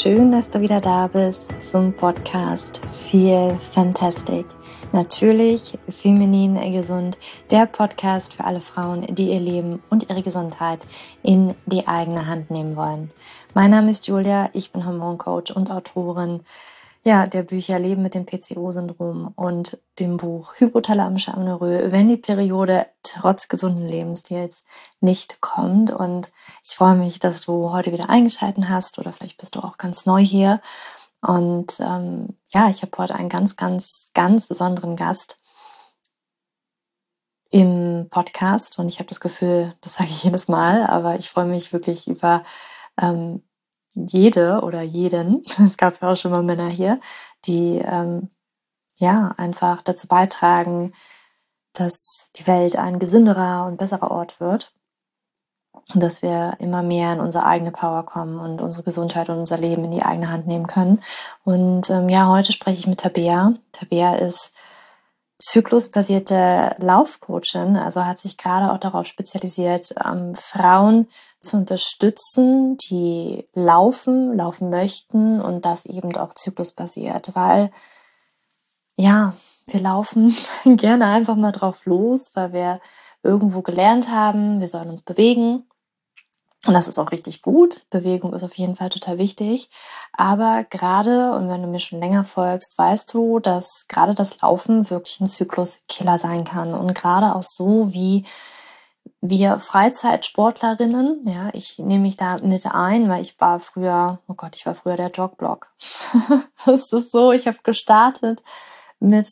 schön, dass du wieder da bist zum Podcast Feel Fantastic. Natürlich feminin gesund, der Podcast für alle Frauen, die ihr Leben und ihre Gesundheit in die eigene Hand nehmen wollen. Mein Name ist Julia, ich bin Hormoncoach und Autorin ja, der Bücher Leben mit dem PCO-Syndrom und dem Buch Hypothalamische Amenorrhoe, wenn die Periode trotz gesunden Lebensstils nicht kommt. Und ich freue mich, dass du heute wieder eingeschalten hast oder vielleicht bist du auch ganz neu hier. Und ähm, ja, ich habe heute einen ganz, ganz, ganz besonderen Gast im Podcast und ich habe das Gefühl, das sage ich jedes Mal, aber ich freue mich wirklich über ähm, jede oder jeden, es gab ja auch schon mal Männer hier, die ähm, ja einfach dazu beitragen, dass die Welt ein gesünderer und besserer Ort wird und dass wir immer mehr in unsere eigene Power kommen und unsere Gesundheit und unser Leben in die eigene Hand nehmen können. Und ähm, ja, heute spreche ich mit Tabea. Tabea ist zyklusbasierte Laufcoachin, also hat sich gerade auch darauf spezialisiert, ähm, Frauen zu unterstützen, die laufen, laufen möchten und das eben auch zyklusbasiert, weil ja, wir laufen gerne einfach mal drauf los, weil wir irgendwo gelernt haben, wir sollen uns bewegen und das ist auch richtig gut. Bewegung ist auf jeden Fall total wichtig. Aber gerade, und wenn du mir schon länger folgst, weißt du, dass gerade das Laufen wirklich ein Zykluskiller sein kann. Und gerade auch so wie wir Freizeitsportlerinnen, ja, ich nehme mich da mit ein, weil ich war früher, oh Gott, ich war früher der Jogblock. das ist so, ich habe gestartet mit,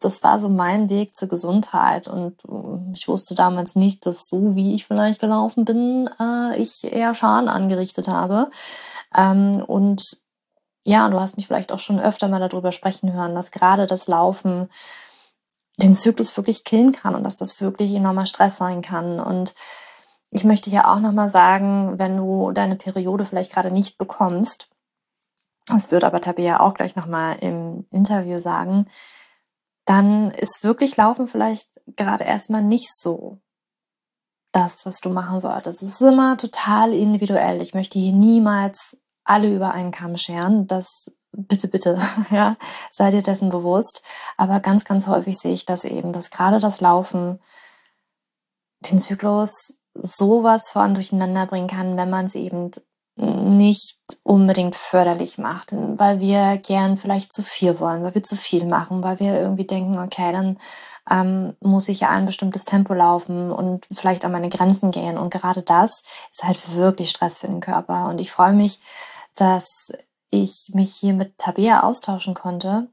das war so mein Weg zur Gesundheit und äh, ich wusste damals nicht, dass so wie ich vielleicht gelaufen bin, äh, ich eher Schaden angerichtet habe. Ähm, und ja, du hast mich vielleicht auch schon öfter mal darüber sprechen hören, dass gerade das Laufen den Zyklus wirklich killen kann und dass das wirklich enormer Stress sein kann. Und ich möchte ja auch nochmal sagen, wenn du deine Periode vielleicht gerade nicht bekommst, das wird aber Tabea auch gleich nochmal im Interview sagen, dann ist wirklich Laufen vielleicht gerade erstmal nicht so das, was du machen solltest. Es ist immer total individuell. Ich möchte hier niemals alle über einen Kamm scheren. Das bitte, bitte, ja, sei dir dessen bewusst. Aber ganz, ganz häufig sehe ich das eben, dass gerade das Laufen den Zyklus sowas von durcheinander bringen kann, wenn man es eben nicht unbedingt förderlich macht, weil wir gern vielleicht zu viel wollen, weil wir zu viel machen, weil wir irgendwie denken, okay, dann ähm, muss ich ja ein bestimmtes Tempo laufen und vielleicht an meine Grenzen gehen. Und gerade das ist halt wirklich Stress für den Körper. Und ich freue mich, dass ich mich hier mit Tabea austauschen konnte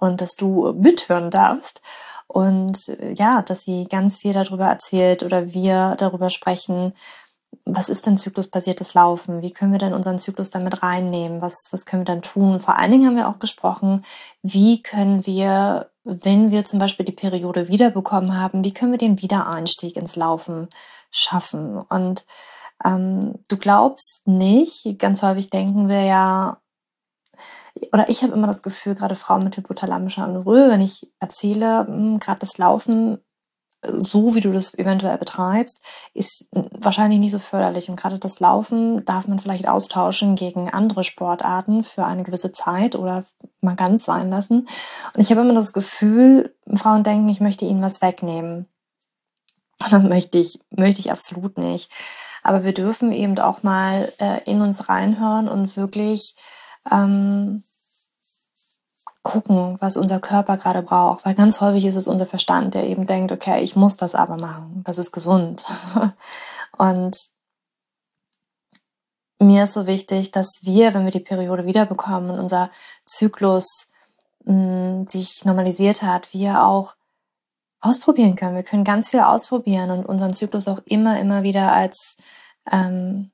und dass du mithören darfst. Und ja, dass sie ganz viel darüber erzählt oder wir darüber sprechen, was ist denn zyklusbasiertes Laufen? Wie können wir denn unseren Zyklus damit reinnehmen? Was, was können wir dann tun? Vor allen Dingen haben wir auch gesprochen, wie können wir, wenn wir zum Beispiel die Periode wiederbekommen haben, wie können wir den Wiedereinstieg ins Laufen schaffen? Und ähm, du glaubst nicht, ganz häufig denken wir ja, oder ich habe immer das Gefühl, gerade Frauen mit hypothalamischer Amenorrhoe, wenn ich erzähle, hm, gerade das Laufen so wie du das eventuell betreibst, ist wahrscheinlich nicht so förderlich. Und gerade das Laufen darf man vielleicht austauschen gegen andere Sportarten für eine gewisse Zeit oder mal ganz sein lassen. Und ich habe immer das Gefühl, Frauen denken, ich möchte ihnen was wegnehmen. Und das möchte ich, möchte ich absolut nicht. Aber wir dürfen eben auch mal äh, in uns reinhören und wirklich ähm, gucken, was unser Körper gerade braucht. Weil ganz häufig ist es unser Verstand, der eben denkt, okay, ich muss das aber machen. Das ist gesund. Und mir ist so wichtig, dass wir, wenn wir die Periode wiederbekommen und unser Zyklus mh, mm, sich normalisiert hat, wir auch ausprobieren können. Wir können ganz viel ausprobieren und unseren Zyklus auch immer, immer wieder als, ähm,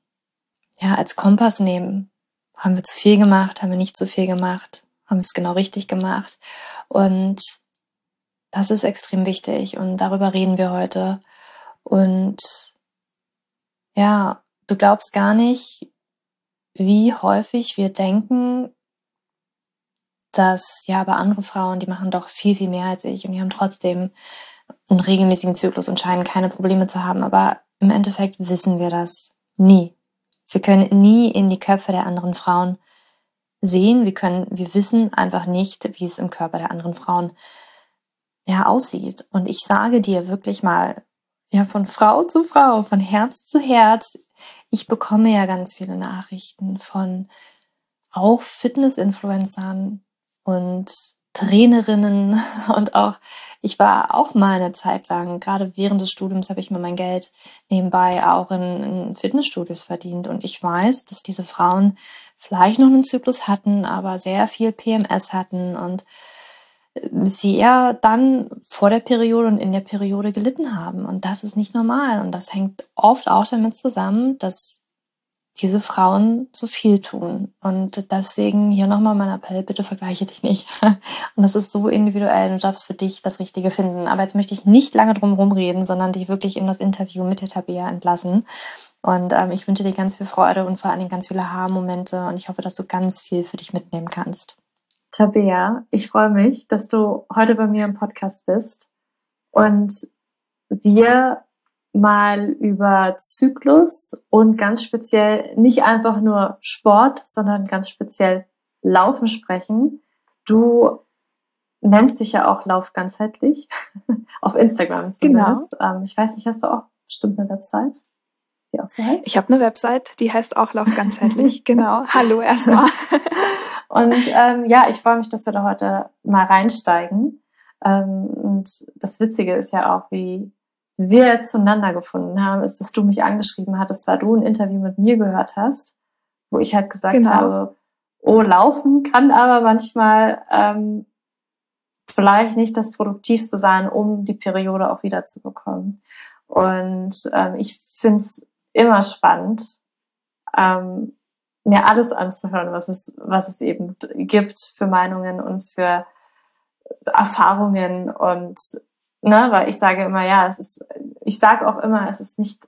ja, als Kompass nehmen. Haben wir zu viel gemacht? Haben wir nicht zu viel gemacht? Haben es genau richtig gemacht. Und das ist extrem wichtig und darüber reden wir heute. Und ja, du glaubst gar nicht, wie häufig wir denken, dass ja, aber andere Frauen, die machen doch viel, viel mehr als ich und die haben trotzdem einen regelmäßigen Zyklus und scheinen keine Probleme zu haben. Aber im Endeffekt wissen wir das nie. Wir können nie in die Köpfe der anderen Frauen sehen. Wir können, wir wissen einfach nicht, wie es im Körper der anderen Frauen ja aussieht. Und ich sage dir wirklich mal, ja, von Frau zu Frau, von Herz zu Herz. Ich bekomme ja ganz viele Nachrichten von auch Fitness-Influencern und Trainerinnen und auch, ich war auch mal eine Zeit lang, gerade während des Studiums habe ich mir mein Geld nebenbei auch in, in Fitnessstudios verdient und ich weiß, dass diese Frauen vielleicht noch einen Zyklus hatten, aber sehr viel PMS hatten und äh, sie eher dann vor der Periode und in der Periode gelitten haben. Und das ist nicht normal. Und das hängt oft auch damit zusammen, dass diese Frauen zu viel tun. Und deswegen hier nochmal mein Appell, bitte vergleiche dich nicht. Und das ist so individuell, du darfst für dich das Richtige finden. Aber jetzt möchte ich nicht lange drum rumreden, sondern dich wirklich in das Interview mit der Tabea entlassen. Und ähm, ich wünsche dir ganz viel Freude und vor Dingen ganz viele Haarmomente. Und ich hoffe, dass du ganz viel für dich mitnehmen kannst. Tabea, ich freue mich, dass du heute bei mir im Podcast bist und wir mal über Zyklus und ganz speziell nicht einfach nur Sport, sondern ganz speziell Laufen sprechen. Du nennst dich ja auch Lauf ganzheitlich auf Instagram zumindest. Genau. Ähm, ich weiß nicht, hast du auch bestimmt eine Website, die auch so heißt? Ich habe eine Website, die heißt auch Lauf ganzheitlich. genau. Hallo erstmal. und ähm, ja, ich freue mich, dass wir da heute mal reinsteigen. Ähm, und das Witzige ist ja auch, wie wir jetzt zueinander gefunden haben, ist, dass du mich angeschrieben hattest, weil du ein Interview mit mir gehört hast, wo ich halt gesagt genau. habe, oh, laufen kann aber manchmal ähm, vielleicht nicht das Produktivste sein, um die Periode auch wieder zu bekommen. Und ähm, ich finde es immer spannend, ähm, mir alles anzuhören, was es, was es eben gibt für Meinungen und für Erfahrungen und ne, weil ich sage immer, ja, es ist, ich sage auch immer, es ist nicht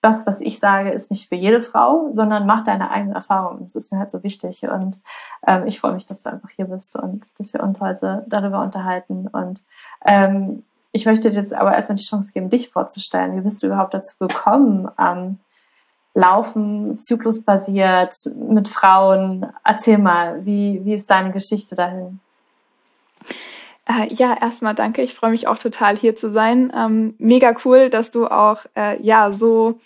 das, was ich sage, ist nicht für jede Frau, sondern mach deine eigenen Erfahrungen. Das ist mir halt so wichtig. Und ähm, ich freue mich, dass du einfach hier bist und dass wir uns heute darüber unterhalten. Und ähm, ich möchte dir jetzt aber erstmal die Chance geben, dich vorzustellen. Wie bist du überhaupt dazu gekommen, ähm, Laufen, zyklusbasiert, mit Frauen? Erzähl mal, wie, wie ist deine Geschichte dahin? Äh, ja, erstmal danke. Ich freue mich auch total hier zu sein. Ähm, mega cool, dass du auch äh, ja so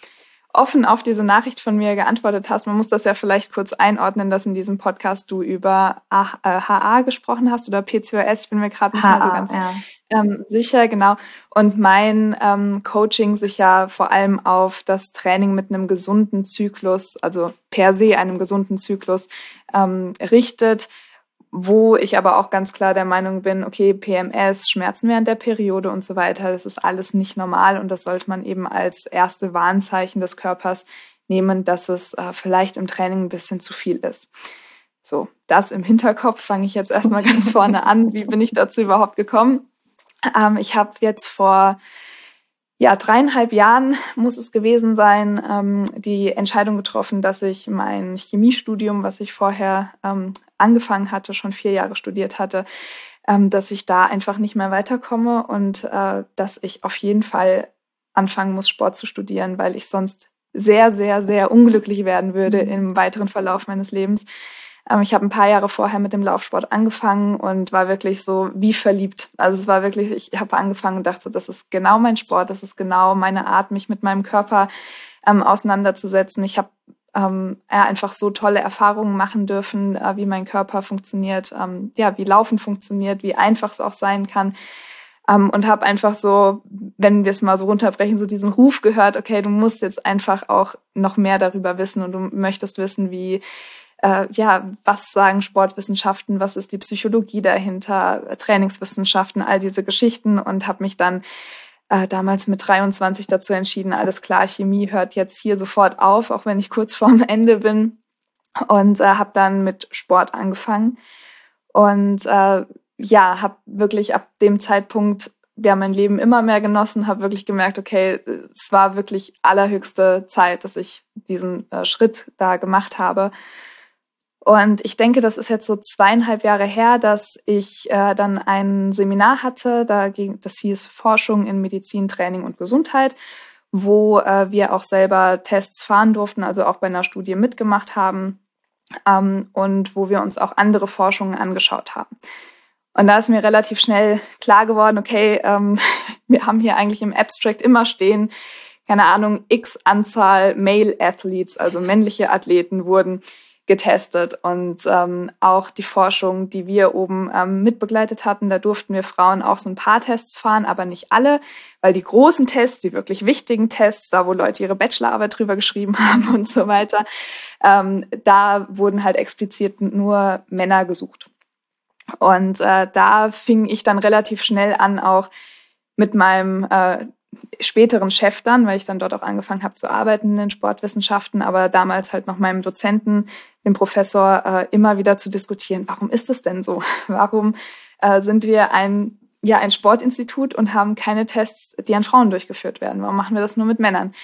offen auf diese Nachricht von mir geantwortet hast. Man muss das ja vielleicht kurz einordnen, dass in diesem Podcast du über HA äh, gesprochen hast oder PCOS. Ich bin mir gerade nicht mehr so ganz ja. ähm, sicher, genau. Und mein ähm, Coaching sich ja vor allem auf das Training mit einem gesunden Zyklus, also per se einem gesunden Zyklus ähm, richtet wo ich aber auch ganz klar der Meinung bin, okay, PMS, Schmerzen während der Periode und so weiter, das ist alles nicht normal und das sollte man eben als erste Warnzeichen des Körpers nehmen, dass es äh, vielleicht im Training ein bisschen zu viel ist. So, das im Hinterkopf fange ich jetzt erstmal ganz vorne an. Wie bin ich dazu überhaupt gekommen? Ähm, ich habe jetzt vor ja, dreieinhalb Jahren muss es gewesen sein, ähm, die Entscheidung getroffen, dass ich mein Chemiestudium, was ich vorher ähm, angefangen hatte, schon vier Jahre studiert hatte, ähm, dass ich da einfach nicht mehr weiterkomme und äh, dass ich auf jeden Fall anfangen muss, Sport zu studieren, weil ich sonst sehr, sehr, sehr unglücklich werden würde mhm. im weiteren Verlauf meines Lebens. Ähm, ich habe ein paar Jahre vorher mit dem Laufsport angefangen und war wirklich so wie verliebt. Also es war wirklich, ich habe angefangen und dachte, das ist genau mein Sport, das ist genau meine Art, mich mit meinem Körper ähm, auseinanderzusetzen. Ich habe ähm, einfach so tolle Erfahrungen machen dürfen, äh, wie mein Körper funktioniert, ähm, ja, wie Laufen funktioniert, wie einfach es auch sein kann. Ähm, und habe einfach so, wenn wir es mal so runterbrechen, so diesen Ruf gehört, okay, du musst jetzt einfach auch noch mehr darüber wissen und du möchtest wissen, wie äh, ja, was sagen Sportwissenschaften, was ist die Psychologie dahinter, Trainingswissenschaften, all diese Geschichten und habe mich dann äh, damals mit 23 dazu entschieden, alles klar, Chemie hört jetzt hier sofort auf, auch wenn ich kurz vorm Ende bin. Und äh, habe dann mit Sport angefangen. Und äh, ja, habe wirklich ab dem Zeitpunkt ja mein Leben immer mehr genossen, habe wirklich gemerkt, okay, es war wirklich allerhöchste Zeit, dass ich diesen äh, Schritt da gemacht habe und ich denke, das ist jetzt so zweieinhalb Jahre her, dass ich äh, dann ein Seminar hatte, da ging, das hieß Forschung in Medizin, Training und Gesundheit, wo äh, wir auch selber Tests fahren durften, also auch bei einer Studie mitgemacht haben ähm, und wo wir uns auch andere Forschungen angeschaut haben. Und da ist mir relativ schnell klar geworden, okay, ähm, wir haben hier eigentlich im Abstract immer stehen, keine Ahnung, x Anzahl Male Athletes, also männliche Athleten wurden getestet. Und ähm, auch die Forschung, die wir oben ähm, mitbegleitet hatten, da durften wir Frauen auch so ein paar Tests fahren, aber nicht alle, weil die großen Tests, die wirklich wichtigen Tests, da wo Leute ihre Bachelorarbeit drüber geschrieben haben und so weiter, ähm, da wurden halt explizit nur Männer gesucht. Und äh, da fing ich dann relativ schnell an, auch mit meinem äh, späteren Chef dann, weil ich dann dort auch angefangen habe zu arbeiten in den Sportwissenschaften, aber damals halt noch meinem Dozenten, dem Professor, äh, immer wieder zu diskutieren, warum ist es denn so? Warum äh, sind wir ein, ja, ein Sportinstitut und haben keine Tests, die an Frauen durchgeführt werden? Warum machen wir das nur mit Männern?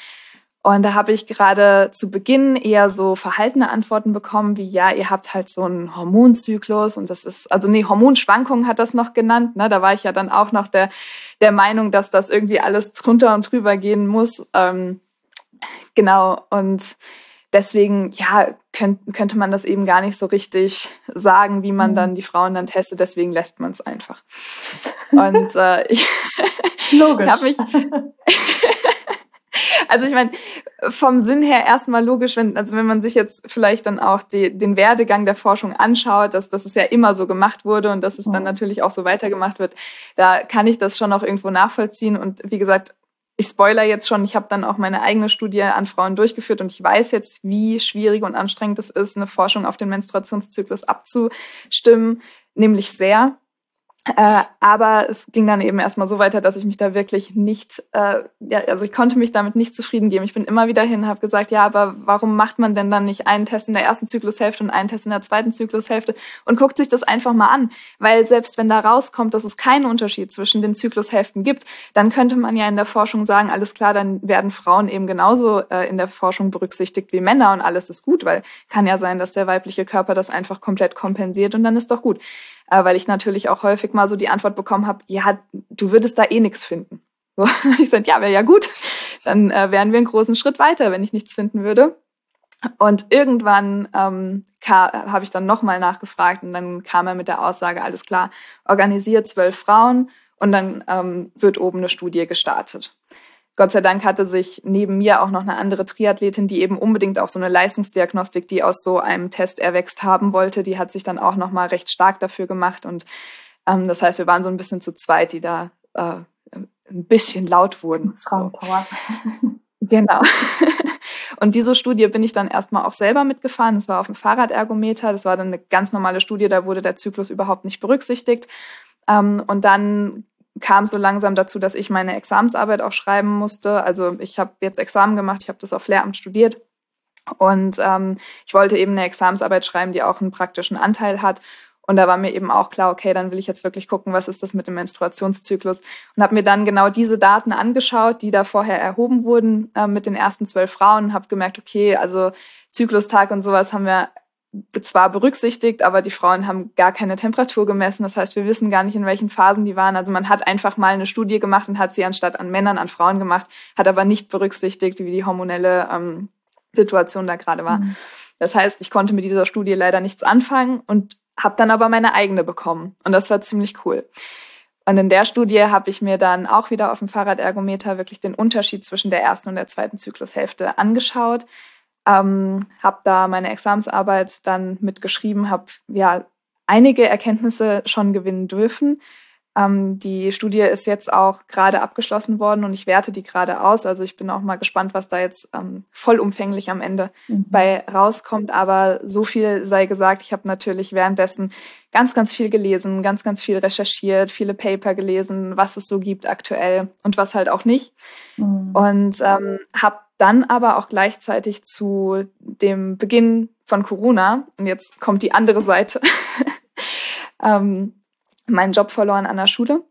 Und da habe ich gerade zu Beginn eher so verhaltene Antworten bekommen, wie ja, ihr habt halt so einen Hormonzyklus und das ist, also nee, Hormonschwankungen hat das noch genannt. Ne? Da war ich ja dann auch noch der, der Meinung, dass das irgendwie alles drunter und drüber gehen muss. Ähm, genau, und deswegen, ja, könnt, könnte man das eben gar nicht so richtig sagen, wie man mhm. dann die Frauen dann testet. Deswegen lässt man es einfach. Und äh, ich, Logisch. mich Also ich meine, vom Sinn her erstmal logisch, wenn, also wenn man sich jetzt vielleicht dann auch die, den Werdegang der Forschung anschaut, dass, dass es ja immer so gemacht wurde und dass es dann natürlich auch so weitergemacht wird, da kann ich das schon auch irgendwo nachvollziehen. Und wie gesagt, ich spoiler jetzt schon, ich habe dann auch meine eigene Studie an Frauen durchgeführt und ich weiß jetzt, wie schwierig und anstrengend es ist, eine Forschung auf den Menstruationszyklus abzustimmen, nämlich sehr. Äh, aber es ging dann eben erstmal so weiter, dass ich mich da wirklich nicht, äh, ja, also ich konnte mich damit nicht zufrieden geben. Ich bin immer wieder hin, habe gesagt, ja, aber warum macht man denn dann nicht einen Test in der ersten Zyklushälfte und einen Test in der zweiten Zyklushälfte und guckt sich das einfach mal an? Weil selbst wenn da rauskommt, dass es keinen Unterschied zwischen den Zyklushälften gibt, dann könnte man ja in der Forschung sagen, alles klar, dann werden Frauen eben genauso äh, in der Forschung berücksichtigt wie Männer und alles ist gut, weil kann ja sein, dass der weibliche Körper das einfach komplett kompensiert und dann ist doch gut weil ich natürlich auch häufig mal so die Antwort bekommen habe, ja, du würdest da eh nichts finden. So, ich gesagt, ja, wäre ja gut, dann äh, wären wir einen großen Schritt weiter, wenn ich nichts finden würde. Und irgendwann ähm, habe ich dann nochmal nachgefragt und dann kam er mit der Aussage, alles klar, organisiert zwölf Frauen und dann ähm, wird oben eine Studie gestartet. Gott sei Dank hatte sich neben mir auch noch eine andere Triathletin, die eben unbedingt auch so eine Leistungsdiagnostik, die aus so einem Test erwächst haben wollte, die hat sich dann auch noch mal recht stark dafür gemacht und ähm, das heißt, wir waren so ein bisschen zu zweit, die da äh, ein bisschen laut wurden. Frauenpower. genau. Und diese Studie bin ich dann erstmal auch selber mitgefahren. Das war auf dem Fahrradergometer. Das war dann eine ganz normale Studie, da wurde der Zyklus überhaupt nicht berücksichtigt. Ähm, und dann kam so langsam dazu, dass ich meine Examensarbeit auch schreiben musste. Also ich habe jetzt Examen gemacht, ich habe das auf Lehramt studiert und ähm, ich wollte eben eine Examensarbeit schreiben, die auch einen praktischen Anteil hat. Und da war mir eben auch klar, okay, dann will ich jetzt wirklich gucken, was ist das mit dem Menstruationszyklus und habe mir dann genau diese Daten angeschaut, die da vorher erhoben wurden äh, mit den ersten zwölf Frauen habe gemerkt, okay, also Zyklustag und sowas haben wir zwar berücksichtigt, aber die Frauen haben gar keine Temperatur gemessen. Das heißt, wir wissen gar nicht, in welchen Phasen die waren. Also man hat einfach mal eine Studie gemacht und hat sie anstatt an Männern, an Frauen gemacht, hat aber nicht berücksichtigt, wie die hormonelle ähm, Situation da gerade war. Mhm. Das heißt, ich konnte mit dieser Studie leider nichts anfangen und habe dann aber meine eigene bekommen. Und das war ziemlich cool. Und in der Studie habe ich mir dann auch wieder auf dem Fahrradergometer wirklich den Unterschied zwischen der ersten und der zweiten Zyklushälfte angeschaut ähm, habe da meine Examsarbeit dann mitgeschrieben, habe ja einige Erkenntnisse schon gewinnen dürfen. Ähm, die Studie ist jetzt auch gerade abgeschlossen worden und ich werte die gerade aus. Also ich bin auch mal gespannt, was da jetzt ähm, vollumfänglich am Ende mhm. bei rauskommt. Aber so viel sei gesagt, ich habe natürlich währenddessen ganz, ganz viel gelesen, ganz, ganz viel recherchiert, viele Paper gelesen, was es so gibt aktuell und was halt auch nicht. Mhm. Und ähm, habe dann aber auch gleichzeitig zu dem Beginn von Corona, und jetzt kommt die andere Seite, ähm, meinen Job verloren an der Schule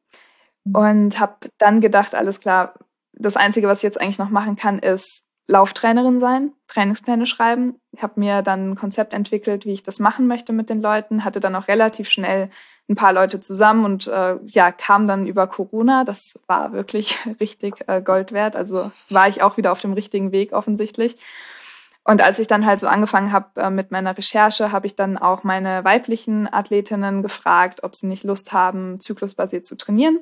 und habe dann gedacht, alles klar, das Einzige, was ich jetzt eigentlich noch machen kann, ist Lauftrainerin sein, Trainingspläne schreiben. Ich habe mir dann ein Konzept entwickelt, wie ich das machen möchte mit den Leuten, hatte dann auch relativ schnell ein paar Leute zusammen und äh, ja, kam dann über Corona. Das war wirklich richtig äh, Gold wert. Also war ich auch wieder auf dem richtigen Weg offensichtlich. Und als ich dann halt so angefangen habe äh, mit meiner Recherche, habe ich dann auch meine weiblichen Athletinnen gefragt, ob sie nicht Lust haben, zyklusbasiert zu trainieren.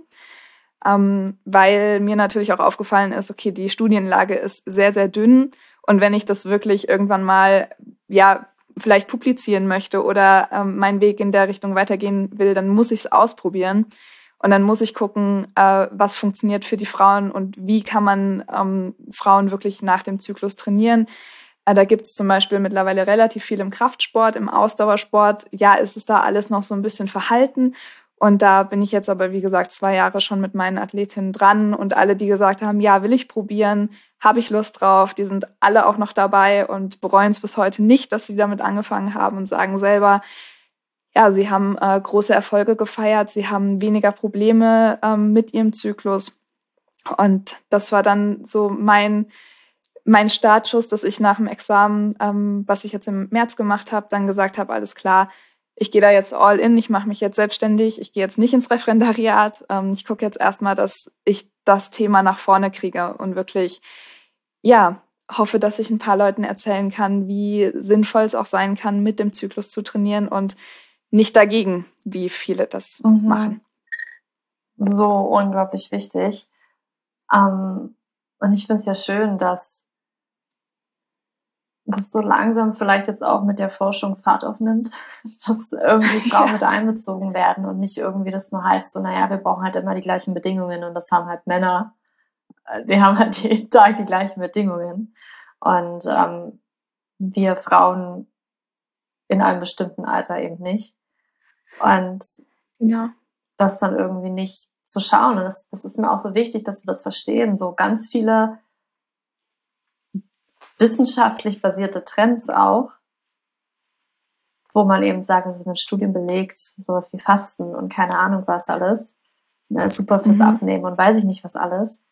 Ähm, weil mir natürlich auch aufgefallen ist, okay, die Studienlage ist sehr, sehr dünn. Und wenn ich das wirklich irgendwann mal, ja, vielleicht publizieren möchte oder ähm, meinen Weg in der Richtung weitergehen will, dann muss ich es ausprobieren. Und dann muss ich gucken, äh, was funktioniert für die Frauen und wie kann man ähm, Frauen wirklich nach dem Zyklus trainieren. Äh, da gibt es zum Beispiel mittlerweile relativ viel im Kraftsport, im Ausdauersport. Ja, ist es da alles noch so ein bisschen verhalten. Und da bin ich jetzt aber, wie gesagt, zwei Jahre schon mit meinen Athletinnen dran und alle, die gesagt haben, ja, will ich probieren, habe ich Lust drauf, die sind alle auch noch dabei und bereuen es bis heute nicht, dass sie damit angefangen haben und sagen selber, ja, sie haben äh, große Erfolge gefeiert, sie haben weniger Probleme ähm, mit ihrem Zyklus. Und das war dann so mein, mein Startschuss, dass ich nach dem Examen, ähm, was ich jetzt im März gemacht habe, dann gesagt habe, alles klar, ich gehe da jetzt all in, ich mache mich jetzt selbstständig, ich gehe jetzt nicht ins Referendariat. Ähm, ich gucke jetzt erstmal, dass ich das Thema nach vorne kriege und wirklich, ja, hoffe, dass ich ein paar Leuten erzählen kann, wie sinnvoll es auch sein kann, mit dem Zyklus zu trainieren und nicht dagegen, wie viele das mhm. machen. So unglaublich wichtig. Ähm, und ich finde es ja schön, dass das so langsam vielleicht jetzt auch mit der Forschung Fahrt aufnimmt, dass irgendwie Frauen mit einbezogen werden und nicht irgendwie das nur heißt, so, naja, wir brauchen halt immer die gleichen Bedingungen und das haben halt Männer. Die haben halt jeden Tag die gleichen Bedingungen. Und ähm, wir Frauen in einem bestimmten Alter eben nicht. Und ja. das dann irgendwie nicht zu schauen. Und das, das ist mir auch so wichtig, dass wir das verstehen. So ganz viele wissenschaftlich basierte Trends auch, wo man eben sagt, das ist mit Studien belegt, sowas wie Fasten und keine Ahnung was alles, ne, super fürs mhm. Abnehmen und weiß ich nicht was alles,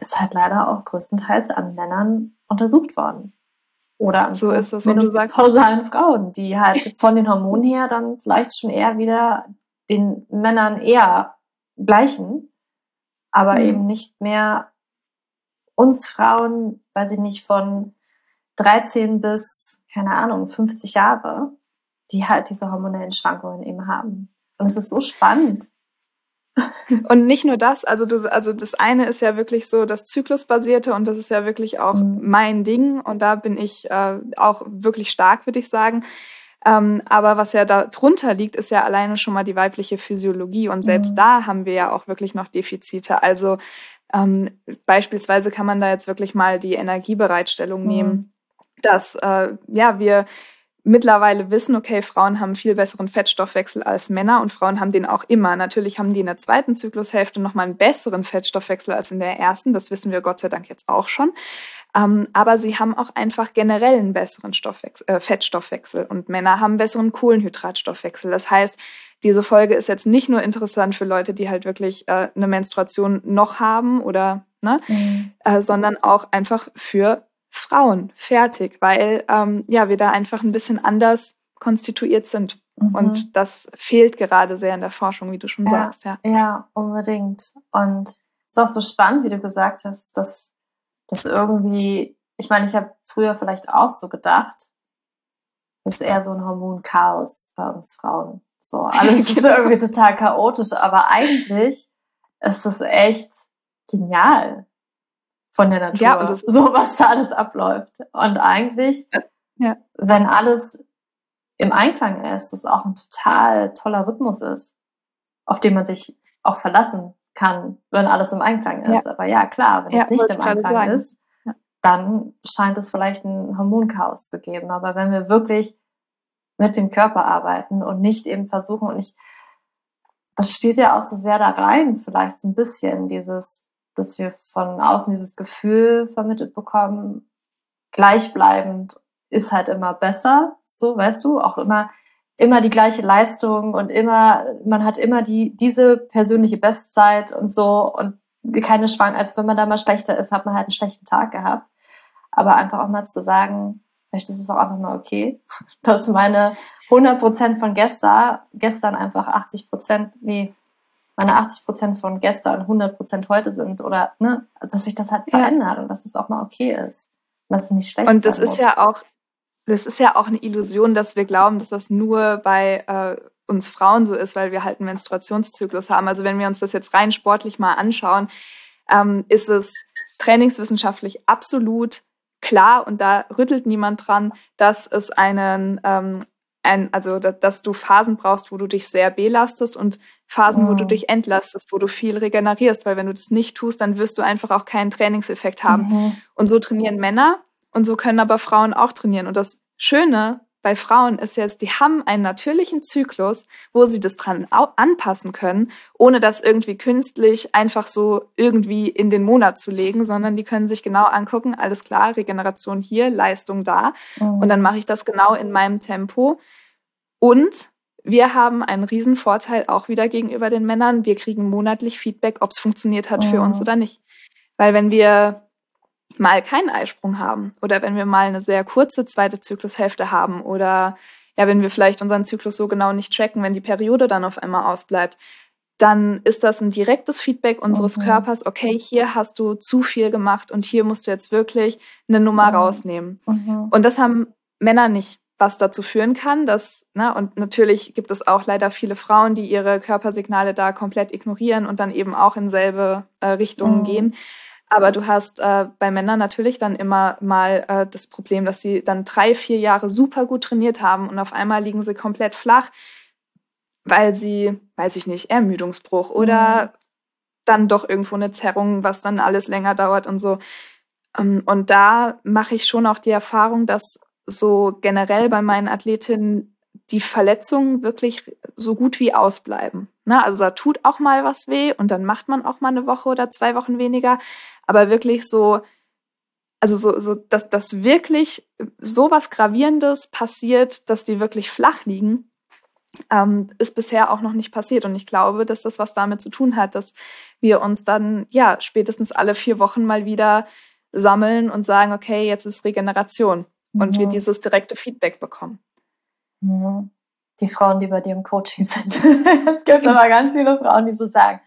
ist halt leider auch größtenteils an Männern untersucht worden. Oder an so ist das, du sagst. pausalen Frauen, die halt von den Hormonen her dann vielleicht schon eher wieder den Männern eher gleichen, aber mhm. eben nicht mehr uns Frauen, weiß ich nicht, von 13 bis, keine Ahnung, 50 Jahre, die halt diese hormonellen Schwankungen eben haben. Und es ist so spannend. Und nicht nur das, also du, also das eine ist ja wirklich so das Zyklusbasierte und das ist ja wirklich auch mhm. mein Ding und da bin ich äh, auch wirklich stark, würde ich sagen. Ähm, aber was ja darunter liegt, ist ja alleine schon mal die weibliche Physiologie und selbst mhm. da haben wir ja auch wirklich noch Defizite. Also ähm, beispielsweise kann man da jetzt wirklich mal die Energiebereitstellung mhm. nehmen, dass äh, ja wir mittlerweile wissen, okay, Frauen haben viel besseren Fettstoffwechsel als Männer und Frauen haben den auch immer. Natürlich haben die in der zweiten Zyklushälfte nochmal einen besseren Fettstoffwechsel als in der ersten. Das wissen wir Gott sei Dank jetzt auch schon. Ähm, aber sie haben auch einfach generell einen besseren Stoffwechsel, äh, Fettstoffwechsel und Männer haben einen besseren Kohlenhydratstoffwechsel. Das heißt, diese Folge ist jetzt nicht nur interessant für Leute, die halt wirklich äh, eine Menstruation noch haben oder, ne, mhm. äh, sondern auch einfach für Frauen fertig, weil ähm, ja wir da einfach ein bisschen anders konstituiert sind. Mhm. Und das fehlt gerade sehr in der Forschung, wie du schon ja, sagst. Ja. ja, unbedingt. Und es ist auch so spannend, wie du gesagt hast, dass das irgendwie, ich meine, ich habe früher vielleicht auch so gedacht, das ist eher so ein Hormonchaos bei uns Frauen. So, alles ist irgendwie total chaotisch, aber eigentlich ist das echt genial von der Natur, ja, so was da alles abläuft. Und eigentlich, ja. wenn alles im Einklang ist, das auch ein total toller Rhythmus ist, auf den man sich auch verlassen kann, wenn alles im Einklang ist. Ja. Aber ja, klar, wenn es nicht im Einklang ist, dann scheint es vielleicht ein Hormonchaos zu geben. Aber wenn wir wirklich mit dem Körper arbeiten und nicht eben versuchen, und ich, das spielt ja auch so sehr da rein, vielleicht so ein bisschen, dieses, dass wir von außen dieses Gefühl vermittelt bekommen, gleichbleibend ist halt immer besser, so weißt du, auch immer immer die gleiche Leistung und immer man hat immer die diese persönliche Bestzeit und so und keine Schwang, als wenn man da mal schlechter ist, hat man halt einen schlechten Tag gehabt. Aber einfach auch mal zu sagen, Vielleicht ist es auch einfach mal okay, dass meine 100 Prozent von gestern, gestern einfach 80 Prozent, nee, meine 80 Prozent von gestern 100 Prozent heute sind oder, ne, dass sich das halt ja. verändert und dass es auch mal okay ist. Dass es nicht schlecht Und das ist muss. ja auch, das ist ja auch eine Illusion, dass wir glauben, dass das nur bei äh, uns Frauen so ist, weil wir halt einen Menstruationszyklus haben. Also wenn wir uns das jetzt rein sportlich mal anschauen, ähm, ist es trainingswissenschaftlich absolut klar und da rüttelt niemand dran, dass es einen, ähm, ein, also dass, du Phasen brauchst, wo du dich sehr belastest und Phasen, mhm. wo du mhm. dich entlastest, wo du viel regenerierst, weil wenn du das nicht tust, dann wirst du einfach auch keinen Trainingseffekt haben. Mhm. Und so trainieren Männer und so können aber Frauen auch trainieren. Und das Schöne bei Frauen ist jetzt, die haben einen natürlichen Zyklus, wo sie das dran anpassen können, ohne das irgendwie künstlich einfach so irgendwie in den Monat zu legen, sondern die können sich genau angucken, alles klar, Regeneration hier, Leistung da. Mhm. Und dann mache ich das genau in meinem Tempo. Und wir haben einen riesen Vorteil auch wieder gegenüber den Männern. Wir kriegen monatlich Feedback, ob es funktioniert hat mhm. für uns oder nicht. Weil wenn wir mal keinen Eisprung haben oder wenn wir mal eine sehr kurze zweite Zyklushälfte haben oder ja, wenn wir vielleicht unseren Zyklus so genau nicht tracken, wenn die Periode dann auf einmal ausbleibt, dann ist das ein direktes Feedback unseres okay. Körpers, okay, hier hast du zu viel gemacht und hier musst du jetzt wirklich eine Nummer mhm. rausnehmen. Mhm. Und das haben Männer nicht, was dazu führen kann, dass, ne, und natürlich gibt es auch leider viele Frauen, die ihre Körpersignale da komplett ignorieren und dann eben auch in selbe äh, Richtungen mhm. gehen. Aber du hast äh, bei Männern natürlich dann immer mal äh, das Problem, dass sie dann drei, vier Jahre super gut trainiert haben und auf einmal liegen sie komplett flach, weil sie, weiß ich nicht, Ermüdungsbruch oder mhm. dann doch irgendwo eine Zerrung, was dann alles länger dauert und so. Ähm, und da mache ich schon auch die Erfahrung, dass so generell bei meinen Athletinnen die Verletzungen wirklich so gut wie ausbleiben. Ne? Also da tut auch mal was weh und dann macht man auch mal eine Woche oder zwei Wochen weniger aber wirklich so, also so, so dass, dass wirklich so was Gravierendes passiert, dass die wirklich flach liegen, ähm, ist bisher auch noch nicht passiert. Und ich glaube, dass das was damit zu tun hat, dass wir uns dann ja spätestens alle vier Wochen mal wieder sammeln und sagen, okay, jetzt ist Regeneration mhm. und wir mhm. dieses direkte Feedback bekommen. Mhm. Die Frauen, die bei dir im Coaching sind. es gibt aber ganz viele Frauen, die so sagen,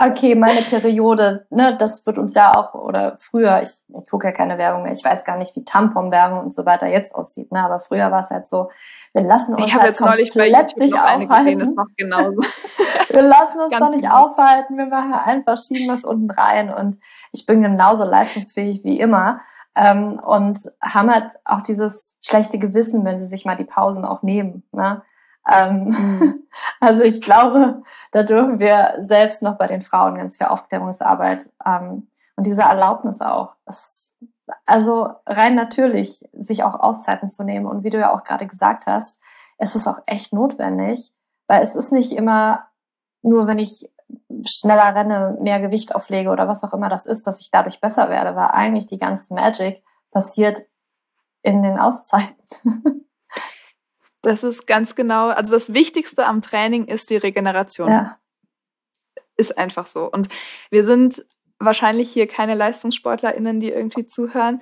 okay, meine Periode, ne, das wird uns ja auch, oder früher, ich, ich gucke ja keine Werbung mehr, ich weiß gar nicht, wie Tampon-Werbung und so weiter jetzt aussieht, ne, aber früher war es halt so, wir lassen uns ich halt jetzt bei nicht aufhalten. Gesehen, wir lassen uns da nicht genau. aufhalten, wir machen einfach, schieben das unten rein und ich bin genauso leistungsfähig wie immer. Ähm, und haben halt auch dieses schlechte Gewissen, wenn sie sich mal die Pausen auch nehmen. Ne? Ähm, mhm. Also ich glaube, da dürfen wir selbst noch bei den Frauen ganz viel Aufklärungsarbeit ähm, und diese Erlaubnis auch. Das, also rein natürlich, sich auch Auszeiten zu nehmen. Und wie du ja auch gerade gesagt hast, es ist auch echt notwendig, weil es ist nicht immer nur, wenn ich schneller renne, mehr Gewicht auflege oder was auch immer das ist, dass ich dadurch besser werde, weil eigentlich die ganze Magic passiert in den Auszeiten. Das ist ganz genau, also das Wichtigste am Training ist die Regeneration. Ja. Ist einfach so. Und wir sind wahrscheinlich hier keine LeistungssportlerInnen, die irgendwie zuhören.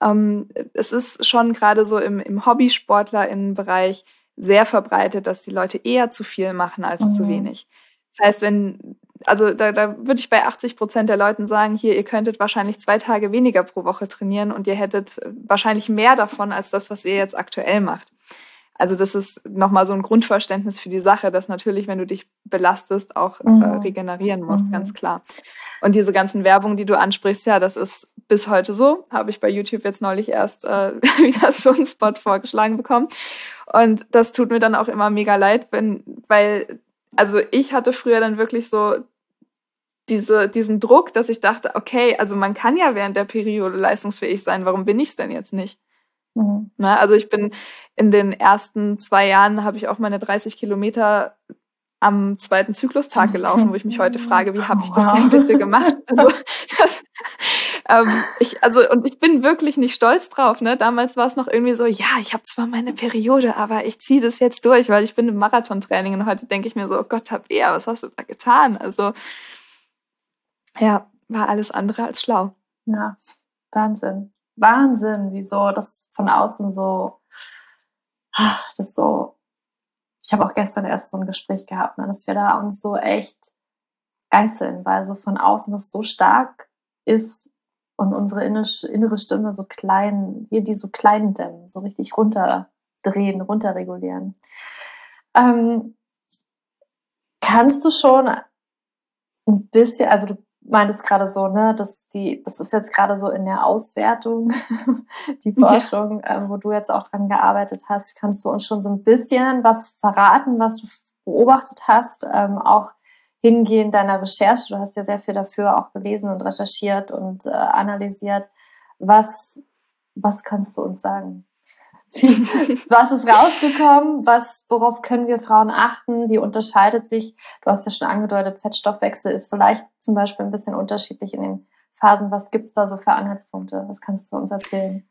Ähm, es ist schon gerade so im, im HobbysportlerInnen-Bereich sehr verbreitet, dass die Leute eher zu viel machen als mhm. zu wenig. Das heißt, wenn, also da, da würde ich bei 80 Prozent der Leuten sagen, hier, ihr könntet wahrscheinlich zwei Tage weniger pro Woche trainieren und ihr hättet wahrscheinlich mehr davon als das, was ihr jetzt aktuell macht. Also das ist nochmal so ein Grundverständnis für die Sache, dass natürlich, wenn du dich belastest, auch äh, mhm. äh, regenerieren musst, mhm. ganz klar. Und diese ganzen Werbung, die du ansprichst, ja, das ist bis heute so. Habe ich bei YouTube jetzt neulich erst äh, wieder so einen Spot vorgeschlagen bekommen. Und das tut mir dann auch immer mega leid, wenn, weil, also ich hatte früher dann wirklich so diese, diesen Druck, dass ich dachte, okay, also man kann ja während der Periode leistungsfähig sein, warum bin ich es denn jetzt nicht? Mhm. Na, ne, also ich bin in den ersten zwei Jahren habe ich auch meine 30 Kilometer am zweiten Zyklustag gelaufen, wo ich mich heute frage, wie habe ich das denn bitte gemacht? Also, das, ähm, ich, also und ich bin wirklich nicht stolz drauf. Ne? Damals war es noch irgendwie so, ja, ich habe zwar meine Periode, aber ich ziehe das jetzt durch, weil ich bin im Marathontraining und heute denke ich mir so, oh Gott, hab er, was hast du da getan? Also ja, war alles andere als schlau. Ja, Wahnsinn. Wahnsinn, wieso das von außen so, das so ich habe auch gestern erst so ein Gespräch gehabt, ne, dass wir da uns so echt geißeln, weil so von außen das so stark ist und unsere innere Stimme so klein, wir die so klein dämmen, so richtig runterdrehen, runterregulieren. Ähm, kannst du schon ein bisschen, also du meintest gerade so, ne, dass die, das ist jetzt gerade so in der Auswertung, die Forschung, ja. ähm, wo du jetzt auch dran gearbeitet hast. Kannst du uns schon so ein bisschen was verraten, was du beobachtet hast, ähm, auch hingehend deiner Recherche? Du hast ja sehr viel dafür auch gelesen und recherchiert und äh, analysiert. Was, was kannst du uns sagen? was ist rausgekommen? Was, worauf können wir Frauen achten? Wie unterscheidet sich? Du hast ja schon angedeutet, Fettstoffwechsel ist vielleicht zum Beispiel ein bisschen unterschiedlich in den Phasen. Was gibt's da so für Anhaltspunkte? Was kannst du uns erzählen?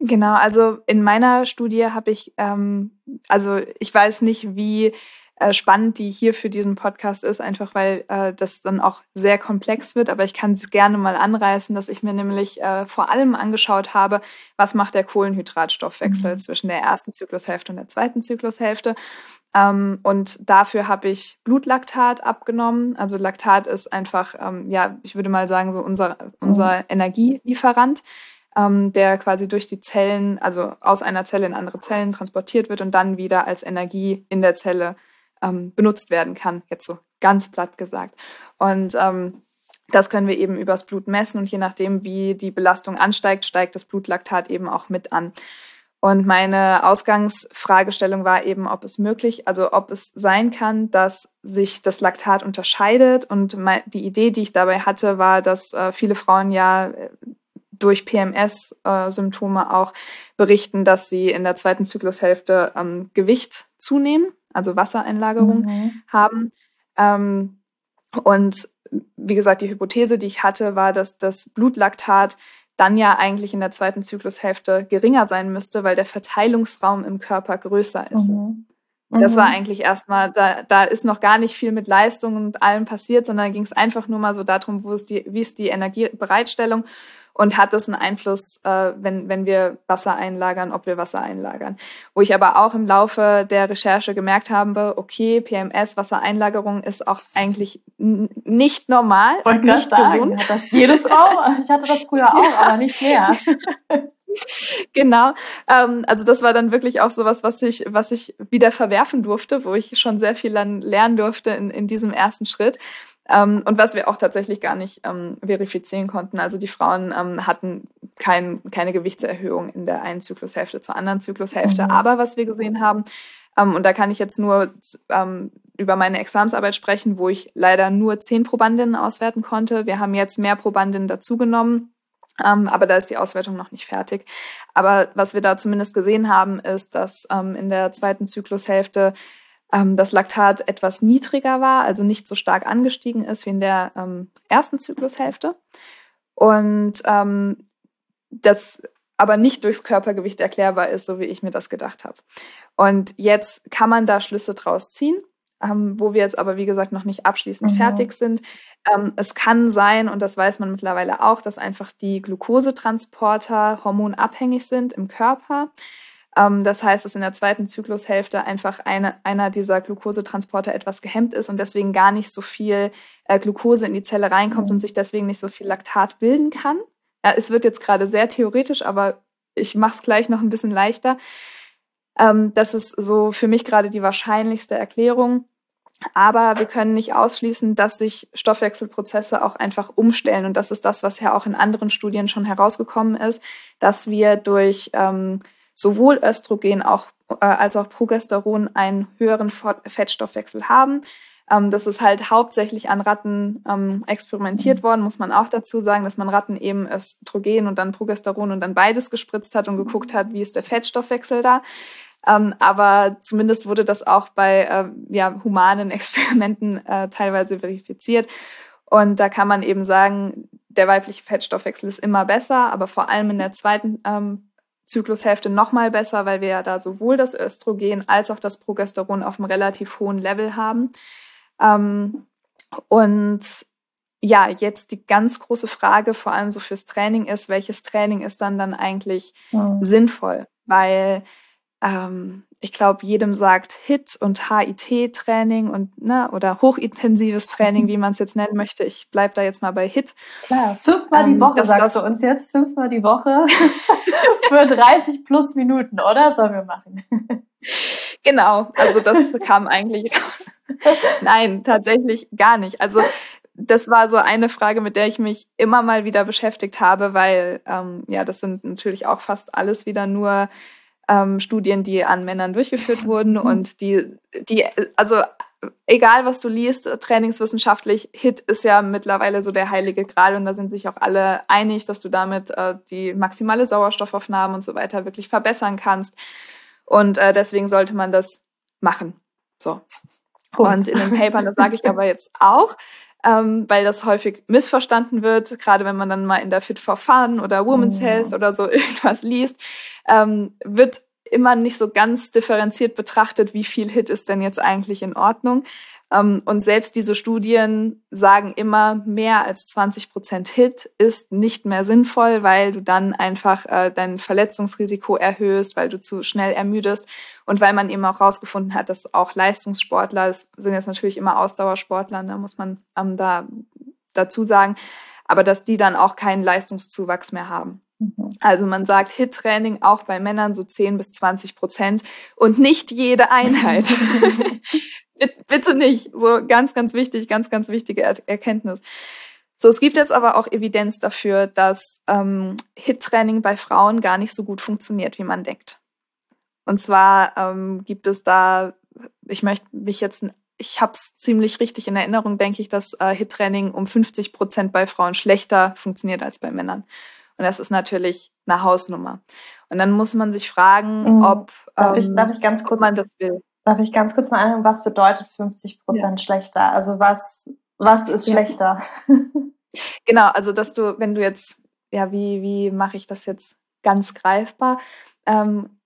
Genau, also in meiner Studie habe ich, ähm, also ich weiß nicht, wie äh, spannend die hier für diesen Podcast ist, einfach weil äh, das dann auch sehr komplex wird. Aber ich kann es gerne mal anreißen, dass ich mir nämlich äh, vor allem angeschaut habe, was macht der Kohlenhydratstoffwechsel mhm. zwischen der ersten Zyklushälfte und der zweiten Zyklushälfte. Ähm, und dafür habe ich Blutlaktat abgenommen. Also Laktat ist einfach, ähm, ja, ich würde mal sagen, so unser, unser mhm. Energielieferant ähm, der quasi durch die Zellen, also aus einer Zelle in andere Zellen transportiert wird und dann wieder als Energie in der Zelle ähm, benutzt werden kann, jetzt so ganz platt gesagt. Und ähm, das können wir eben übers Blut messen und je nachdem, wie die Belastung ansteigt, steigt das Blutlaktat eben auch mit an. Und meine Ausgangsfragestellung war eben, ob es möglich, also ob es sein kann, dass sich das Laktat unterscheidet. Und die Idee, die ich dabei hatte, war, dass äh, viele Frauen ja äh, durch PMS-Symptome äh, auch berichten, dass sie in der zweiten Zyklushälfte ähm, Gewicht zunehmen also Wassereinlagerung mhm. haben. Ähm, und wie gesagt, die Hypothese, die ich hatte, war, dass das Blutlaktat dann ja eigentlich in der zweiten Zyklushälfte geringer sein müsste, weil der Verteilungsraum im Körper größer ist. Mhm. Das war mhm. eigentlich erstmal, da, da ist noch gar nicht viel mit Leistung und allem passiert, sondern ging es einfach nur mal so darum, wo ist die, wie ist die Energiebereitstellung und hat das einen Einfluss, äh, wenn, wenn wir Wasser einlagern, ob wir Wasser einlagern. Wo ich aber auch im Laufe der Recherche gemerkt habe, okay, PMS, Wassereinlagerung ist auch eigentlich nicht normal, Wollte nicht sagen, gesund. Hat das jede Frau? Ich hatte das früher auch, ja. aber nicht mehr. genau. Ähm, also das war dann wirklich auch sowas, was ich, was ich wieder verwerfen durfte, wo ich schon sehr viel dann lernen durfte in, in diesem ersten Schritt. Ähm, und was wir auch tatsächlich gar nicht ähm, verifizieren konnten. Also die Frauen ähm, hatten kein, keine Gewichtserhöhung in der einen Zyklushälfte zur anderen Zyklushälfte. Mhm. Aber was wir gesehen haben, ähm, und da kann ich jetzt nur ähm, über meine Examsarbeit sprechen, wo ich leider nur zehn Probandinnen auswerten konnte. Wir haben jetzt mehr Probandinnen dazugenommen. Ähm, aber da ist die Auswertung noch nicht fertig. Aber was wir da zumindest gesehen haben, ist, dass ähm, in der zweiten Zyklushälfte ähm, das Laktat etwas niedriger war, also nicht so stark angestiegen ist wie in der ähm, ersten Zyklushälfte. Und ähm, das aber nicht durchs Körpergewicht erklärbar ist, so wie ich mir das gedacht habe. Und jetzt kann man da Schlüsse draus ziehen, ähm, wo wir jetzt aber, wie gesagt, noch nicht abschließend mhm. fertig sind. Ähm, es kann sein, und das weiß man mittlerweile auch, dass einfach die Glukosetransporter hormonabhängig sind im Körper. Ähm, das heißt, dass in der zweiten Zyklushälfte einfach eine, einer dieser Glukosetransporter etwas gehemmt ist und deswegen gar nicht so viel äh, Glukose in die Zelle reinkommt mhm. und sich deswegen nicht so viel Laktat bilden kann. Ja, es wird jetzt gerade sehr theoretisch, aber ich mache es gleich noch ein bisschen leichter. Ähm, das ist so für mich gerade die wahrscheinlichste Erklärung. Aber wir können nicht ausschließen, dass sich Stoffwechselprozesse auch einfach umstellen. Und das ist das, was ja auch in anderen Studien schon herausgekommen ist, dass wir durch ähm, sowohl Östrogen auch, äh, als auch Progesteron einen höheren Fettstoffwechsel haben. Ähm, das ist halt hauptsächlich an Ratten ähm, experimentiert worden, muss man auch dazu sagen, dass man Ratten eben Östrogen und dann Progesteron und dann beides gespritzt hat und geguckt hat, wie ist der Fettstoffwechsel da. Ähm, aber zumindest wurde das auch bei äh, ja, humanen Experimenten äh, teilweise verifiziert. Und da kann man eben sagen, der weibliche Fettstoffwechsel ist immer besser, aber vor allem in der zweiten ähm, Zyklushälfte noch mal besser, weil wir ja da sowohl das Östrogen als auch das Progesteron auf einem relativ hohen Level haben. Ähm, und ja, jetzt die ganz große Frage, vor allem so fürs Training ist, welches Training ist dann dann eigentlich mhm. sinnvoll? Weil ähm, ich glaube, jedem sagt HIT und HIT-Training und ne, oder hochintensives Training, wie man es jetzt nennen möchte. Ich bleibe da jetzt mal bei HIT. Klar, fünfmal ähm, die Woche sagst du uns jetzt, fünfmal die Woche für 30 plus Minuten, oder? Sollen wir machen? genau, also das kam eigentlich. Nein, tatsächlich gar nicht. Also das war so eine Frage, mit der ich mich immer mal wieder beschäftigt habe, weil ähm, ja, das sind natürlich auch fast alles wieder nur ähm, Studien, die an Männern durchgeführt wurden und die, die, also egal was du liest, trainingswissenschaftlich, HIT ist ja mittlerweile so der heilige Gral und da sind sich auch alle einig, dass du damit äh, die maximale Sauerstoffaufnahme und so weiter wirklich verbessern kannst. Und äh, deswegen sollte man das machen. So. Punkt. Und in den Papern, das sage ich aber jetzt auch, ähm, weil das häufig missverstanden wird, gerade wenn man dann mal in der Fit for Fun oder Women's oh. Health oder so irgendwas liest, ähm, wird immer nicht so ganz differenziert betrachtet, wie viel Hit ist denn jetzt eigentlich in Ordnung. Ähm, und selbst diese Studien sagen immer, mehr als 20 Prozent Hit ist nicht mehr sinnvoll, weil du dann einfach äh, dein Verletzungsrisiko erhöhst, weil du zu schnell ermüdest und weil man eben auch herausgefunden hat, dass auch Leistungssportler, das sind jetzt natürlich immer Ausdauersportler, da ne, muss man ähm, da dazu sagen, aber dass die dann auch keinen Leistungszuwachs mehr haben. Mhm. Also man sagt Hit-Training auch bei Männern so 10 bis 20 Prozent und nicht jede Einheit. Bitte nicht. So ganz, ganz wichtig, ganz, ganz wichtige er Erkenntnis. So, es gibt jetzt aber auch Evidenz dafür, dass ähm, Hit-Training bei Frauen gar nicht so gut funktioniert, wie man denkt. Und zwar ähm, gibt es da, ich möchte mich jetzt, ich habe es ziemlich richtig in Erinnerung, denke ich, dass äh, Hit-Training um 50 Prozent bei Frauen schlechter funktioniert als bei Männern. Und das ist natürlich eine Hausnummer. Und dann muss man sich fragen, mhm. ob darf, ähm, ich, darf ich ganz kurz man das will. Darf ich ganz kurz mal anhören, was bedeutet 50 Prozent ja. schlechter? Also was, was ist ja. schlechter? genau, also dass du, wenn du jetzt, ja, wie, wie mache ich das jetzt ganz greifbar? Ähm,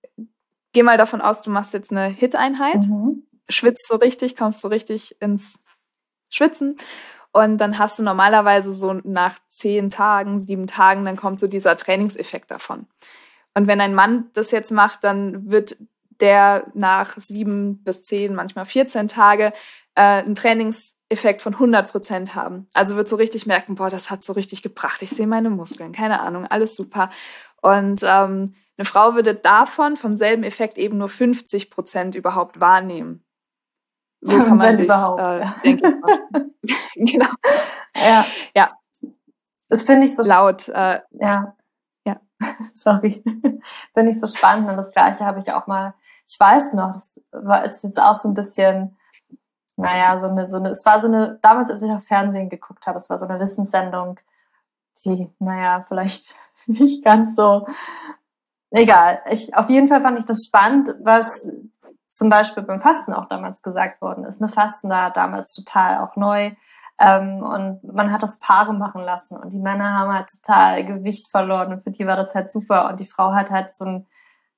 geh mal davon aus, du machst jetzt eine Hit-Einheit, mhm. schwitzt so richtig, kommst so richtig ins Schwitzen und dann hast du normalerweise so nach zehn Tagen, sieben Tagen, dann kommt so dieser Trainingseffekt davon. Und wenn ein Mann das jetzt macht, dann wird der nach sieben bis zehn, manchmal 14 Tage äh, einen Trainingseffekt von 100 Prozent haben. Also wird so richtig merken, boah, das hat so richtig gebracht. Ich sehe meine Muskeln, keine Ahnung, alles super. Und ähm, eine Frau würde davon vom selben Effekt eben nur 50 Prozent überhaupt wahrnehmen. So kann man sich, überhaupt, äh, denke ich. genau. Ja. Ja. Das finde ich so laut. Äh, ja. Sorry. finde ich so spannend. Und das Gleiche habe ich auch mal, ich weiß noch, das war, ist jetzt auch so ein bisschen, naja, so eine, so eine, es war so eine, damals, als ich auf Fernsehen geguckt habe, es war so eine Wissenssendung, die, naja, vielleicht nicht ganz so, egal. Ich, auf jeden Fall fand ich das spannend, was zum Beispiel beim Fasten auch damals gesagt worden ist. Ne, Fasten war damals total auch neu. Ähm, und man hat das Paare machen lassen. Und die Männer haben halt total Gewicht verloren. Und für die war das halt super. Und die Frau hat halt so ein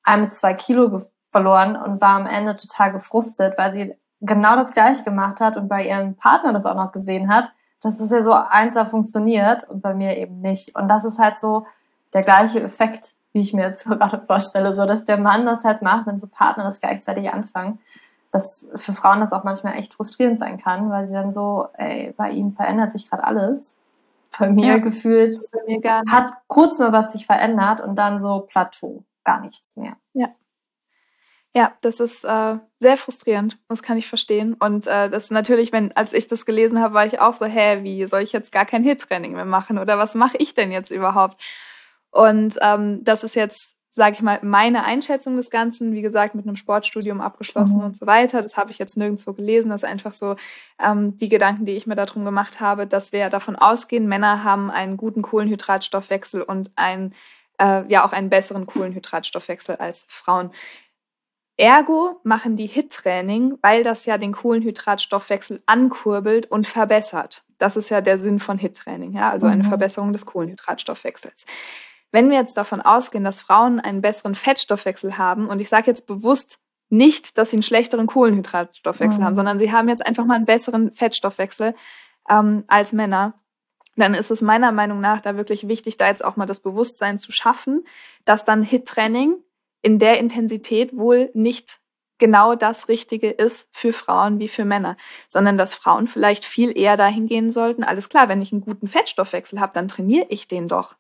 ein bis zwei Kilo verloren und war am Ende total gefrustet, weil sie genau das Gleiche gemacht hat und bei ihrem Partner das auch noch gesehen hat, dass es ja so einsam funktioniert und bei mir eben nicht. Und das ist halt so der gleiche Effekt, wie ich mir jetzt gerade vorstelle, so dass der Mann das halt macht, wenn so Partner das gleichzeitig anfangen, dass für Frauen das auch manchmal echt frustrierend sein kann, weil die dann so, ey, bei ihm verändert sich gerade alles. Bei mir ja, gefühlt bei mir hat kurz mal was sich verändert und dann so Plateau, gar nichts mehr. Ja. Ja, das ist äh, sehr frustrierend, das kann ich verstehen. Und äh, das ist natürlich, wenn, als ich das gelesen habe, war ich auch so, hä, wie soll ich jetzt gar kein Hit-Training mehr machen? Oder was mache ich denn jetzt überhaupt? Und ähm, das ist jetzt, sage ich mal, meine Einschätzung des Ganzen. Wie gesagt, mit einem Sportstudium abgeschlossen mhm. und so weiter. Das habe ich jetzt nirgendwo gelesen. Das ist einfach so ähm, die Gedanken, die ich mir darum gemacht habe, dass wir davon ausgehen, Männer haben einen guten Kohlenhydratstoffwechsel und ein, äh, ja auch einen besseren Kohlenhydratstoffwechsel als Frauen. Ergo machen die HIT-Training, weil das ja den Kohlenhydratstoffwechsel ankurbelt und verbessert. Das ist ja der Sinn von HIT-Training, ja, also eine mhm. Verbesserung des Kohlenhydratstoffwechsels. Wenn wir jetzt davon ausgehen, dass Frauen einen besseren Fettstoffwechsel haben, und ich sage jetzt bewusst nicht, dass sie einen schlechteren Kohlenhydratstoffwechsel mhm. haben, sondern sie haben jetzt einfach mal einen besseren Fettstoffwechsel ähm, als Männer, dann ist es meiner Meinung nach da wirklich wichtig, da jetzt auch mal das Bewusstsein zu schaffen, dass dann HIT-Training in der Intensität wohl nicht genau das Richtige ist für Frauen wie für Männer, sondern dass Frauen vielleicht viel eher dahin gehen sollten, alles klar, wenn ich einen guten Fettstoffwechsel habe, dann trainiere ich den doch.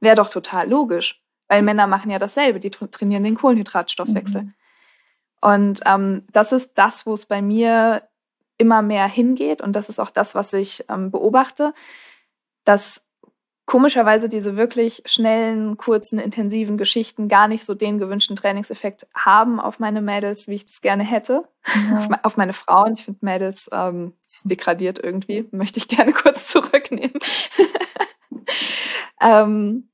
Wäre doch total logisch, weil Männer machen ja dasselbe, die trainieren den Kohlenhydratstoffwechsel. Mhm. Und ähm, das ist das, wo es bei mir immer mehr hingeht und das ist auch das, was ich ähm, beobachte, dass komischerweise diese wirklich schnellen, kurzen, intensiven Geschichten gar nicht so den gewünschten Trainingseffekt haben auf meine Mädels, wie ich das gerne hätte. Ja. Auf, meine Frauen. Ich finde Mädels ähm, degradiert irgendwie. Möchte ich gerne kurz zurücknehmen. ähm,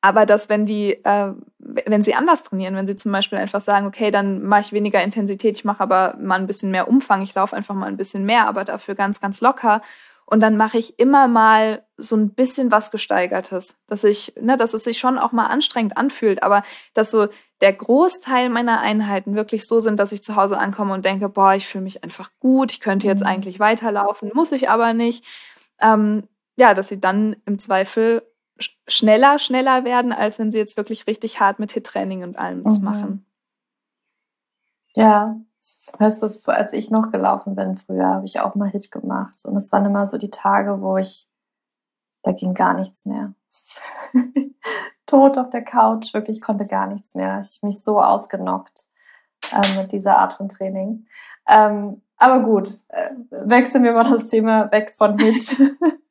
aber dass wenn die, äh, wenn sie anders trainieren, wenn sie zum Beispiel einfach sagen, okay, dann mache ich weniger Intensität, ich mache aber mal ein bisschen mehr Umfang, ich laufe einfach mal ein bisschen mehr, aber dafür ganz, ganz locker und dann mache ich immer mal so ein bisschen was Gesteigertes, dass ich, ne, dass es sich schon auch mal anstrengend anfühlt, aber dass so der Großteil meiner Einheiten wirklich so sind, dass ich zu Hause ankomme und denke, boah, ich fühle mich einfach gut, ich könnte jetzt mhm. eigentlich weiterlaufen, muss ich aber nicht. Ähm, ja, dass sie dann im Zweifel schneller, schneller werden, als wenn sie jetzt wirklich richtig hart mit Hit-Training und allem das mhm. machen. Ja, Weißt du, als ich noch gelaufen bin früher, habe ich auch mal Hit gemacht. Und es waren immer so die Tage, wo ich, da ging gar nichts mehr. Tot auf der Couch, wirklich konnte gar nichts mehr. Ich mich so ausgenockt ähm, mit dieser Art von Training. Ähm, aber gut, äh, wechseln wir mal das Thema weg von Hit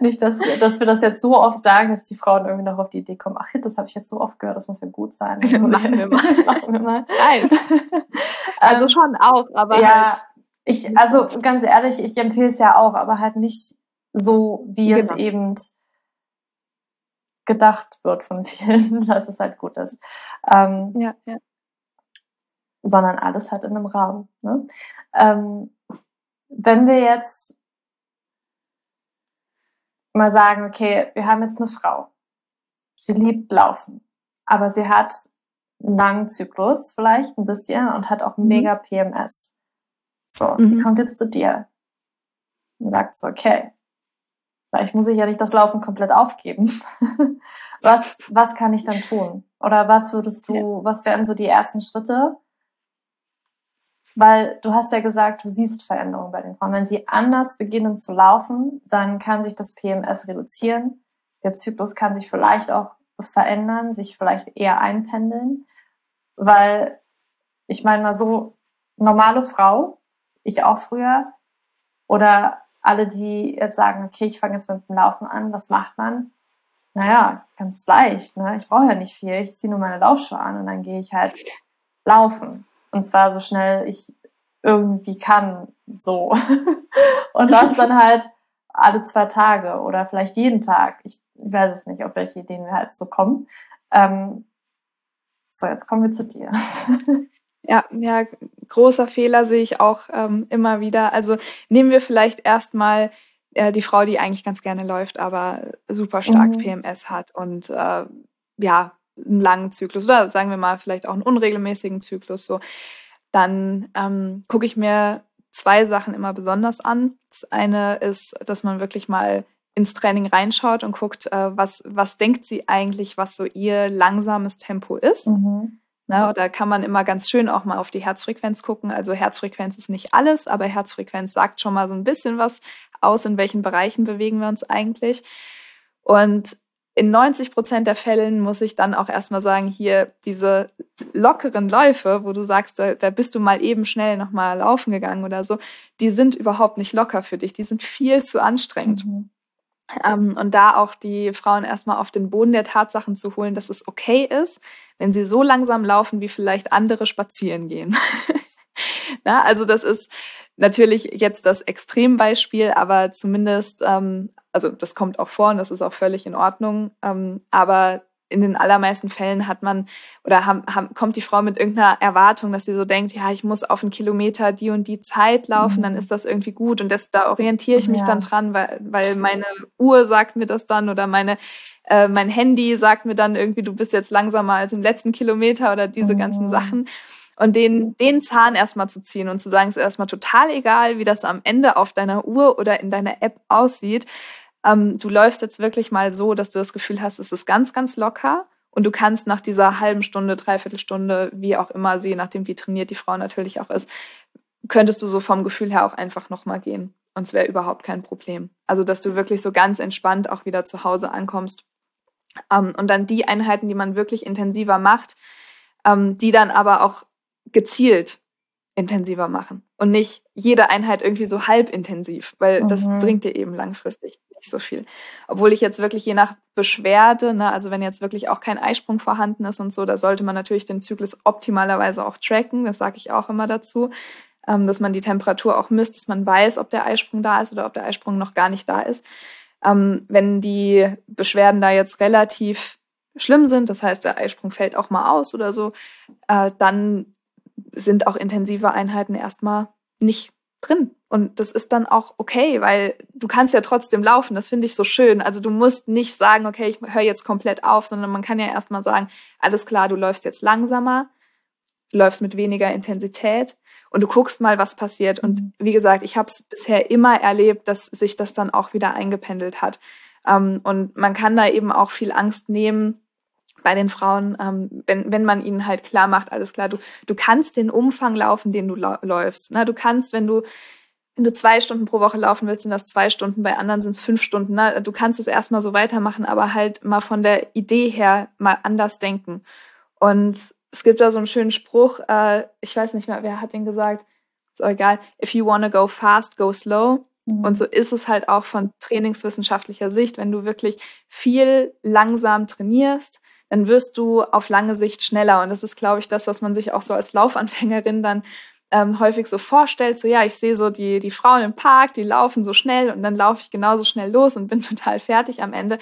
nicht, dass, dass wir das jetzt so oft sagen, dass die Frauen irgendwie noch auf die Idee kommen, ach, das habe ich jetzt so oft gehört, das muss ja gut sein. Also, machen wir mal. machen wir mal. Nein. also ähm, schon auch, aber ja, halt. Ich, also ganz ehrlich, ich empfehle es ja auch, aber halt nicht so, wie genau. es eben gedacht wird von vielen, dass es halt gut ist. Ähm, ja, ja. Sondern alles halt in einem Rahmen. Ne? Ähm, wenn wir jetzt mal sagen, okay, wir haben jetzt eine Frau. Sie liebt Laufen, aber sie hat einen langen Zyklus vielleicht ein bisschen und hat auch mhm. mega PMS. So, mhm. die kommt jetzt zu dir und sagt so, okay, vielleicht muss ich ja nicht das Laufen komplett aufgeben. was, was kann ich dann tun? Oder was würdest du, was wären so die ersten Schritte, weil du hast ja gesagt, du siehst Veränderungen bei den Frauen. Wenn sie anders beginnen zu laufen, dann kann sich das PMS reduzieren. Der Zyklus kann sich vielleicht auch verändern, sich vielleicht eher einpendeln, weil ich meine mal so, normale Frau, ich auch früher, oder alle, die jetzt sagen, okay, ich fange jetzt mit dem Laufen an, was macht man? Naja, ganz leicht. Ne? Ich brauche ja nicht viel. Ich ziehe nur meine Laufschuhe an und dann gehe ich halt laufen. Und zwar so schnell ich irgendwie kann, so. und das dann halt alle zwei Tage oder vielleicht jeden Tag. Ich, weiß es nicht, auf welche Ideen wir halt so kommen. Ähm, so, jetzt kommen wir zu dir. Ja, ja, großer Fehler sehe ich auch ähm, immer wieder. Also nehmen wir vielleicht erstmal äh, die Frau, die eigentlich ganz gerne läuft, aber super stark mhm. PMS hat und äh, ja, einen langen Zyklus oder sagen wir mal vielleicht auch einen unregelmäßigen Zyklus so, dann ähm, gucke ich mir zwei Sachen immer besonders an. Das eine ist, dass man wirklich mal ins Training reinschaut und guckt, äh, was, was denkt sie eigentlich, was so ihr langsames Tempo ist. Mhm. Na, da kann man immer ganz schön auch mal auf die Herzfrequenz gucken. Also Herzfrequenz ist nicht alles, aber Herzfrequenz sagt schon mal so ein bisschen was aus, in welchen Bereichen bewegen wir uns eigentlich. Und in 90 Prozent der Fällen muss ich dann auch erstmal sagen, hier diese lockeren Läufe, wo du sagst, da, da bist du mal eben schnell nochmal laufen gegangen oder so, die sind überhaupt nicht locker für dich. Die sind viel zu anstrengend. Mhm. Ähm, und da auch die Frauen erstmal auf den Boden der Tatsachen zu holen, dass es okay ist, wenn sie so langsam laufen, wie vielleicht andere spazieren gehen. Na, also das ist natürlich jetzt das Extrembeispiel, aber zumindest ähm, also das kommt auch vor und das ist auch völlig in Ordnung. Ähm, aber in den allermeisten Fällen hat man oder haben, haben, kommt die Frau mit irgendeiner Erwartung, dass sie so denkt, ja, ich muss auf einen Kilometer die und die Zeit laufen, mhm. dann ist das irgendwie gut und das, da orientiere ich mich ja. dann dran, weil, weil meine Uhr sagt mir das dann oder meine, äh, mein Handy sagt mir dann irgendwie, du bist jetzt langsamer als im letzten Kilometer oder diese mhm. ganzen Sachen. Und den, den Zahn erstmal zu ziehen und zu sagen, es ist erstmal total egal, wie das am Ende auf deiner Uhr oder in deiner App aussieht, ähm, du läufst jetzt wirklich mal so, dass du das Gefühl hast, es ist ganz, ganz locker Und du kannst nach dieser halben Stunde, Dreiviertelstunde, wie auch immer, je nachdem, wie trainiert die Frau natürlich auch ist, könntest du so vom Gefühl her auch einfach nochmal gehen. Und es wäre überhaupt kein Problem. Also, dass du wirklich so ganz entspannt auch wieder zu Hause ankommst. Ähm, und dann die Einheiten, die man wirklich intensiver macht, ähm, die dann aber auch gezielt intensiver machen und nicht jede Einheit irgendwie so halb intensiv, weil mhm. das bringt dir eben langfristig nicht so viel. Obwohl ich jetzt wirklich je nach Beschwerde, ne, also wenn jetzt wirklich auch kein Eisprung vorhanden ist und so, da sollte man natürlich den Zyklus optimalerweise auch tracken, das sage ich auch immer dazu ähm, dass man die Temperatur auch misst, dass man weiß, ob der Eisprung da ist oder ob der Eisprung noch gar nicht da ist. Ähm, wenn die Beschwerden da jetzt relativ schlimm sind, das heißt, der Eisprung fällt auch mal aus oder so, äh, dann sind auch intensive Einheiten erstmal nicht drin. Und das ist dann auch okay, weil du kannst ja trotzdem laufen. Das finde ich so schön. Also du musst nicht sagen, okay, ich höre jetzt komplett auf, sondern man kann ja erstmal sagen, alles klar, du läufst jetzt langsamer, du läufst mit weniger Intensität und du guckst mal, was passiert. Und mhm. wie gesagt, ich habe es bisher immer erlebt, dass sich das dann auch wieder eingependelt hat. Ähm, und man kann da eben auch viel Angst nehmen bei den Frauen, ähm, wenn, wenn man ihnen halt klar macht, alles klar, du, du kannst den Umfang laufen, den du läufst. Na, du kannst, wenn du wenn du zwei Stunden pro Woche laufen willst, sind das zwei Stunden, bei anderen sind es fünf Stunden. Ne? Du kannst es erstmal so weitermachen, aber halt mal von der Idee her mal anders denken. Und es gibt da so einen schönen Spruch, äh, ich weiß nicht mehr, wer hat den gesagt, ist auch egal, if you wanna go fast, go slow. Mhm. Und so ist es halt auch von trainingswissenschaftlicher Sicht, wenn du wirklich viel langsam trainierst, dann wirst du auf lange Sicht schneller. Und das ist, glaube ich, das, was man sich auch so als Laufanfängerin dann ähm, häufig so vorstellt. So, ja, ich sehe so die, die Frauen im Park, die laufen so schnell und dann laufe ich genauso schnell los und bin total fertig am Ende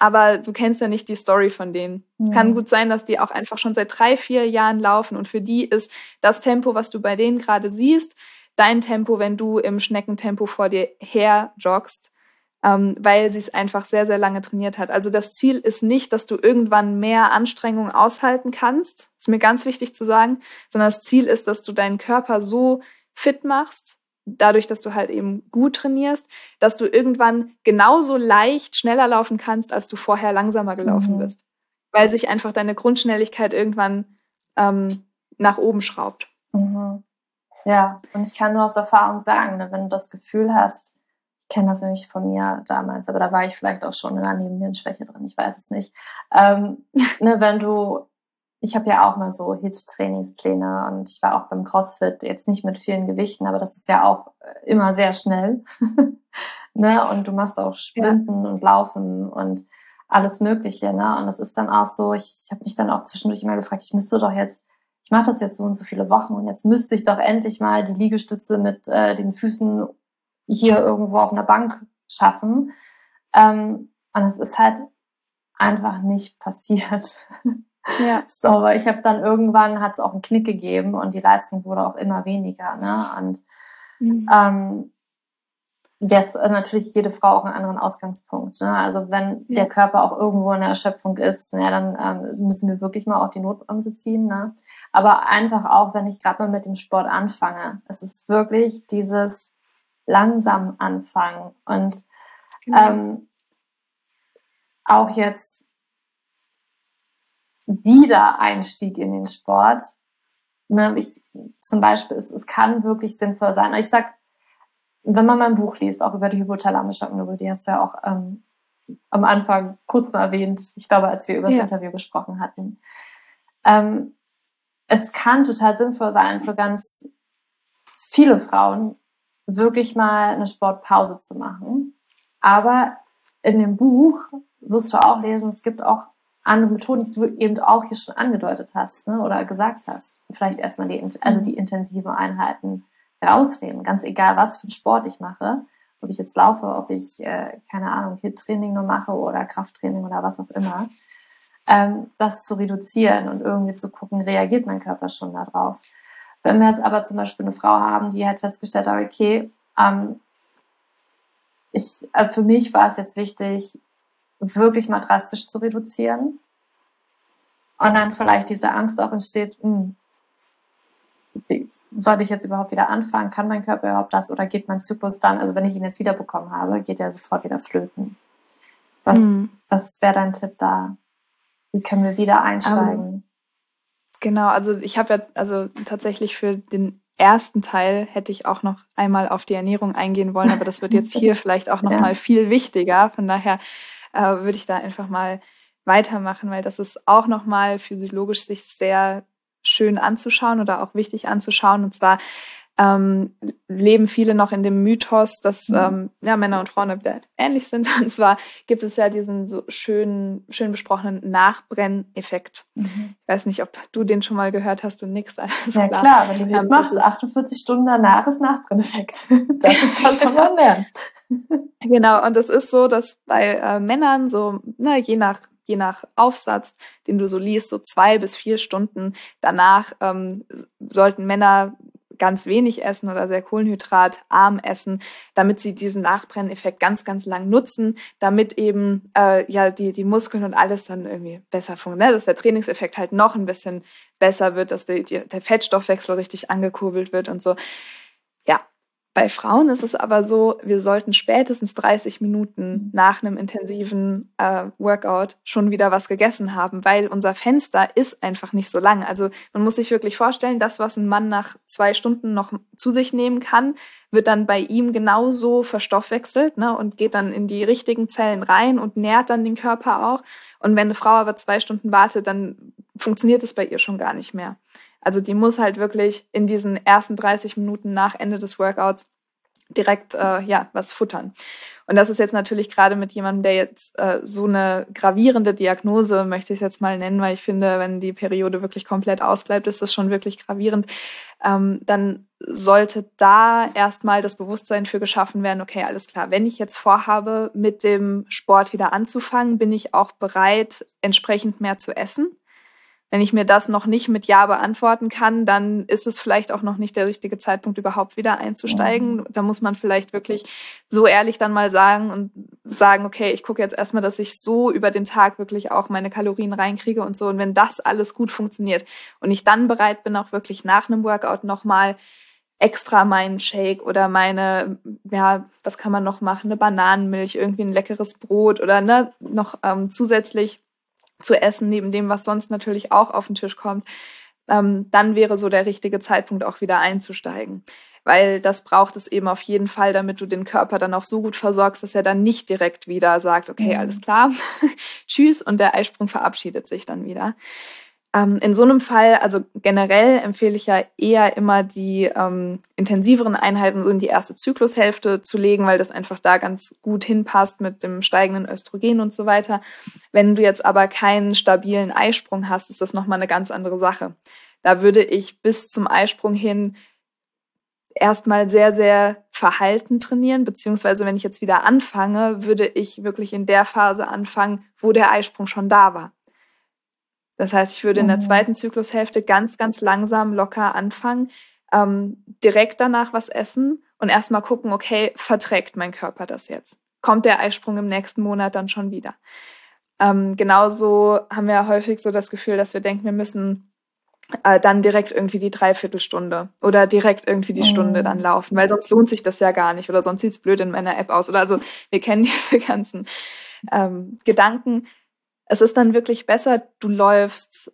aber du kennst ja nicht die Story von denen. Mhm. Es kann gut sein, dass die auch einfach schon seit drei, vier Jahren laufen und für die ist das Tempo, was du bei denen gerade siehst, dein Tempo, wenn du im Schneckentempo vor dir her joggst, ähm, weil sie es einfach sehr, sehr lange trainiert hat. Also das Ziel ist nicht, dass du irgendwann mehr Anstrengung aushalten kannst, ist mir ganz wichtig zu sagen, sondern das Ziel ist, dass du deinen Körper so fit machst, dadurch, dass du halt eben gut trainierst, dass du irgendwann genauso leicht schneller laufen kannst, als du vorher langsamer gelaufen mhm. bist. Weil sich einfach deine Grundschnelligkeit irgendwann ähm, nach oben schraubt. Mhm. Ja, und ich kann nur aus Erfahrung sagen, ne, wenn du das Gefühl hast, kenne das nämlich von mir damals, aber da war ich vielleicht auch schon in einer Nebennierenschwäche drin, ich weiß es nicht. Ähm, ne, wenn du ich habe ja auch mal so HIT-Trainingspläne und ich war auch beim CrossFit, jetzt nicht mit vielen Gewichten, aber das ist ja auch äh, immer sehr schnell. ne? Und du machst auch Sprinten ja. und Laufen und alles Mögliche. Ne? Und das ist dann auch so, ich, ich habe mich dann auch zwischendurch immer gefragt, ich müsste doch jetzt, ich mache das jetzt so und so viele Wochen und jetzt müsste ich doch endlich mal die Liegestütze mit äh, den Füßen hier irgendwo auf einer Bank schaffen. Ähm, und es ist halt einfach nicht passiert. Ja. So, aber ich habe dann irgendwann hat es auch einen Knick gegeben und die Leistung wurde auch immer weniger. Ne? Und mhm. ähm, das ist natürlich jede Frau auch einen anderen Ausgangspunkt. Ne? Also wenn ja. der Körper auch irgendwo in der Erschöpfung ist, ja, dann ähm, müssen wir wirklich mal auch die Notbremse ziehen. Ne? Aber einfach auch, wenn ich gerade mal mit dem Sport anfange, es ist wirklich dieses langsam anfangen und genau. ähm, auch jetzt Wiedereinstieg in den Sport. Ne, ich, zum Beispiel, es, es kann wirklich sinnvoll sein. Ich sag, wenn man mein Buch liest, auch über die hypothalamische Amyloide, die hast du ja auch ähm, am Anfang kurz mal erwähnt, ich glaube, als wir über das ja. Interview gesprochen hatten. Ähm, es kann total sinnvoll sein für ganz viele Frauen, wirklich mal eine Sportpause zu machen. Aber in dem Buch wirst du auch lesen, es gibt auch andere Methoden, die du eben auch hier schon angedeutet hast ne, oder gesagt hast. Vielleicht erstmal die, also die intensiven Einheiten rausnehmen, ganz egal, was für einen Sport ich mache, ob ich jetzt laufe, ob ich, äh, keine Ahnung, Hit-Training nur mache oder Krafttraining oder was auch immer, ähm, das zu reduzieren und irgendwie zu gucken, reagiert mein Körper schon darauf. Wenn wir jetzt aber zum Beispiel eine Frau haben, die halt festgestellt hat, okay, ähm, ich, äh, für mich war es jetzt wichtig, wirklich mal drastisch zu reduzieren. Und dann vielleicht diese Angst auch entsteht, hm, soll ich jetzt überhaupt wieder anfangen? Kann mein Körper überhaupt das? Oder geht mein Zyklus dann, also wenn ich ihn jetzt wiederbekommen habe, geht er sofort wieder flöten? Was, mhm. was wäre dein Tipp da? Wie können wir wieder einsteigen? Um, ähm, genau, also ich habe ja also tatsächlich für den ersten Teil hätte ich auch noch einmal auf die Ernährung eingehen wollen, aber das wird jetzt hier vielleicht auch noch ja. mal viel wichtiger. Von daher äh, würde ich da einfach mal weitermachen, weil das ist auch noch mal physiologisch sich sehr schön anzuschauen oder auch wichtig anzuschauen. Und zwar ähm, leben viele noch in dem Mythos, dass mhm. ähm, ja, Männer und Frauen ähnlich sind. Und zwar gibt es ja diesen so schön, schön besprochenen Nachbrenneffekt. Mhm. Ich weiß nicht, ob du den schon mal gehört hast und nix. Alles ja klar, klar wenn du ähm, machst, 48 Stunden danach ist Nachbrenneffekt. das ist das, was man lernt. genau, und es ist so, dass bei äh, Männern so, na, je nach je nach Aufsatz, den du so liest, so zwei bis vier Stunden danach ähm, sollten Männer ganz wenig essen oder sehr kohlenhydratarm essen, damit sie diesen Nachbrenneffekt ganz, ganz lang nutzen, damit eben äh, ja die, die Muskeln und alles dann irgendwie besser funktioniert, dass der Trainingseffekt halt noch ein bisschen besser wird, dass die, der Fettstoffwechsel richtig angekurbelt wird und so. Bei Frauen ist es aber so, wir sollten spätestens 30 Minuten mhm. nach einem intensiven äh, Workout schon wieder was gegessen haben, weil unser Fenster ist einfach nicht so lang. Also man muss sich wirklich vorstellen, das, was ein Mann nach zwei Stunden noch zu sich nehmen kann, wird dann bei ihm genauso verstoffwechselt ne, und geht dann in die richtigen Zellen rein und nährt dann den Körper auch. Und wenn eine Frau aber zwei Stunden wartet, dann funktioniert es bei ihr schon gar nicht mehr. Also die muss halt wirklich in diesen ersten 30 Minuten nach Ende des Workouts direkt äh, ja was futtern. Und das ist jetzt natürlich gerade mit jemandem, der jetzt äh, so eine gravierende Diagnose, möchte ich jetzt mal nennen, weil ich finde, wenn die Periode wirklich komplett ausbleibt, ist das schon wirklich gravierend. Ähm, dann sollte da erstmal das Bewusstsein für geschaffen werden, okay, alles klar, wenn ich jetzt vorhabe, mit dem Sport wieder anzufangen, bin ich auch bereit, entsprechend mehr zu essen. Wenn ich mir das noch nicht mit Ja beantworten kann, dann ist es vielleicht auch noch nicht der richtige Zeitpunkt, überhaupt wieder einzusteigen. Mhm. Da muss man vielleicht wirklich so ehrlich dann mal sagen und sagen, okay, ich gucke jetzt erstmal, dass ich so über den Tag wirklich auch meine Kalorien reinkriege und so. Und wenn das alles gut funktioniert und ich dann bereit bin, auch wirklich nach einem Workout nochmal extra meinen Shake oder meine, ja, was kann man noch machen? Eine Bananenmilch, irgendwie ein leckeres Brot oder ne, noch ähm, zusätzlich zu essen, neben dem, was sonst natürlich auch auf den Tisch kommt, ähm, dann wäre so der richtige Zeitpunkt auch wieder einzusteigen. Weil das braucht es eben auf jeden Fall, damit du den Körper dann auch so gut versorgst, dass er dann nicht direkt wieder sagt, okay, mhm. alles klar, tschüss und der Eisprung verabschiedet sich dann wieder. Ähm, in so einem Fall, also generell empfehle ich ja eher immer die ähm, intensiveren Einheiten so in die erste Zyklushälfte zu legen, weil das einfach da ganz gut hinpasst mit dem steigenden Östrogen und so weiter. Wenn du jetzt aber keinen stabilen Eisprung hast, ist das nochmal eine ganz andere Sache. Da würde ich bis zum Eisprung hin erstmal sehr, sehr verhalten trainieren, beziehungsweise wenn ich jetzt wieder anfange, würde ich wirklich in der Phase anfangen, wo der Eisprung schon da war. Das heißt, ich würde in der mhm. zweiten Zyklushälfte ganz, ganz langsam locker anfangen, ähm, direkt danach was essen und erstmal gucken, okay, verträgt mein Körper das jetzt? Kommt der Eisprung im nächsten Monat dann schon wieder? Ähm, genauso haben wir häufig so das Gefühl, dass wir denken, wir müssen äh, dann direkt irgendwie die Dreiviertelstunde oder direkt irgendwie die Stunde dann mhm. laufen, weil sonst lohnt sich das ja gar nicht oder sonst sieht es blöd in meiner App aus. Oder also wir kennen diese ganzen ähm, Gedanken es ist dann wirklich besser, du läufst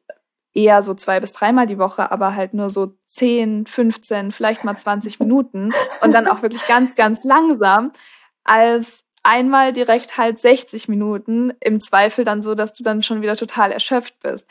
eher so zwei bis dreimal die Woche, aber halt nur so 10, 15, vielleicht mal 20 Minuten und dann auch wirklich ganz, ganz langsam, als einmal direkt halt 60 Minuten, im Zweifel dann so, dass du dann schon wieder total erschöpft bist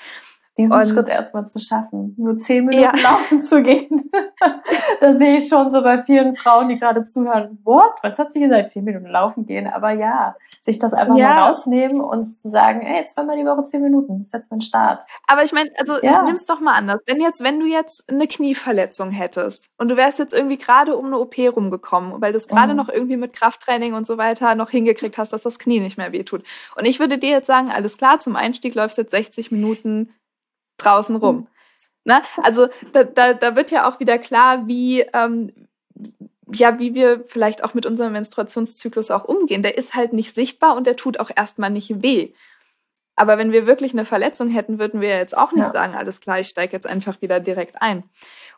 diesen und Schritt erstmal zu schaffen, nur zehn Minuten ja. laufen zu gehen. da sehe ich schon so bei vielen Frauen, die gerade zuhören, what? Was hat sie gesagt? Zehn Minuten laufen gehen. Aber ja, sich das einfach ja. mal rausnehmen und zu sagen, ey, zweimal die Woche zehn Minuten, das ist jetzt mein Start. Aber ich meine, also ja. nimm's doch mal anders. Wenn jetzt, wenn du jetzt eine Knieverletzung hättest und du wärst jetzt irgendwie gerade um eine OP rumgekommen, weil du es gerade mhm. noch irgendwie mit Krafttraining und so weiter noch hingekriegt hast, dass das Knie nicht mehr wehtut. Und ich würde dir jetzt sagen, alles klar, zum Einstieg läufst du jetzt 60 Minuten draußen rum. Mhm. Ne? Also da, da, da wird ja auch wieder klar, wie, ähm, ja, wie wir vielleicht auch mit unserem Menstruationszyklus auch umgehen. Der ist halt nicht sichtbar und der tut auch erstmal nicht weh. Aber wenn wir wirklich eine Verletzung hätten, würden wir jetzt auch nicht ja. sagen, alles klar, ich steige jetzt einfach wieder direkt ein.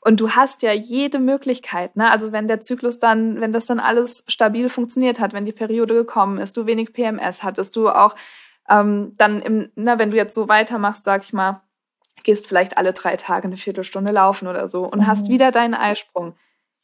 Und du hast ja jede Möglichkeit, ne? Also wenn der Zyklus dann, wenn das dann alles stabil funktioniert hat, wenn die Periode gekommen ist, du wenig PMS hattest, du auch ähm, dann im, na, wenn du jetzt so weitermachst, sag ich mal, gehst vielleicht alle drei Tage eine Viertelstunde laufen oder so und mhm. hast wieder deinen Eisprung.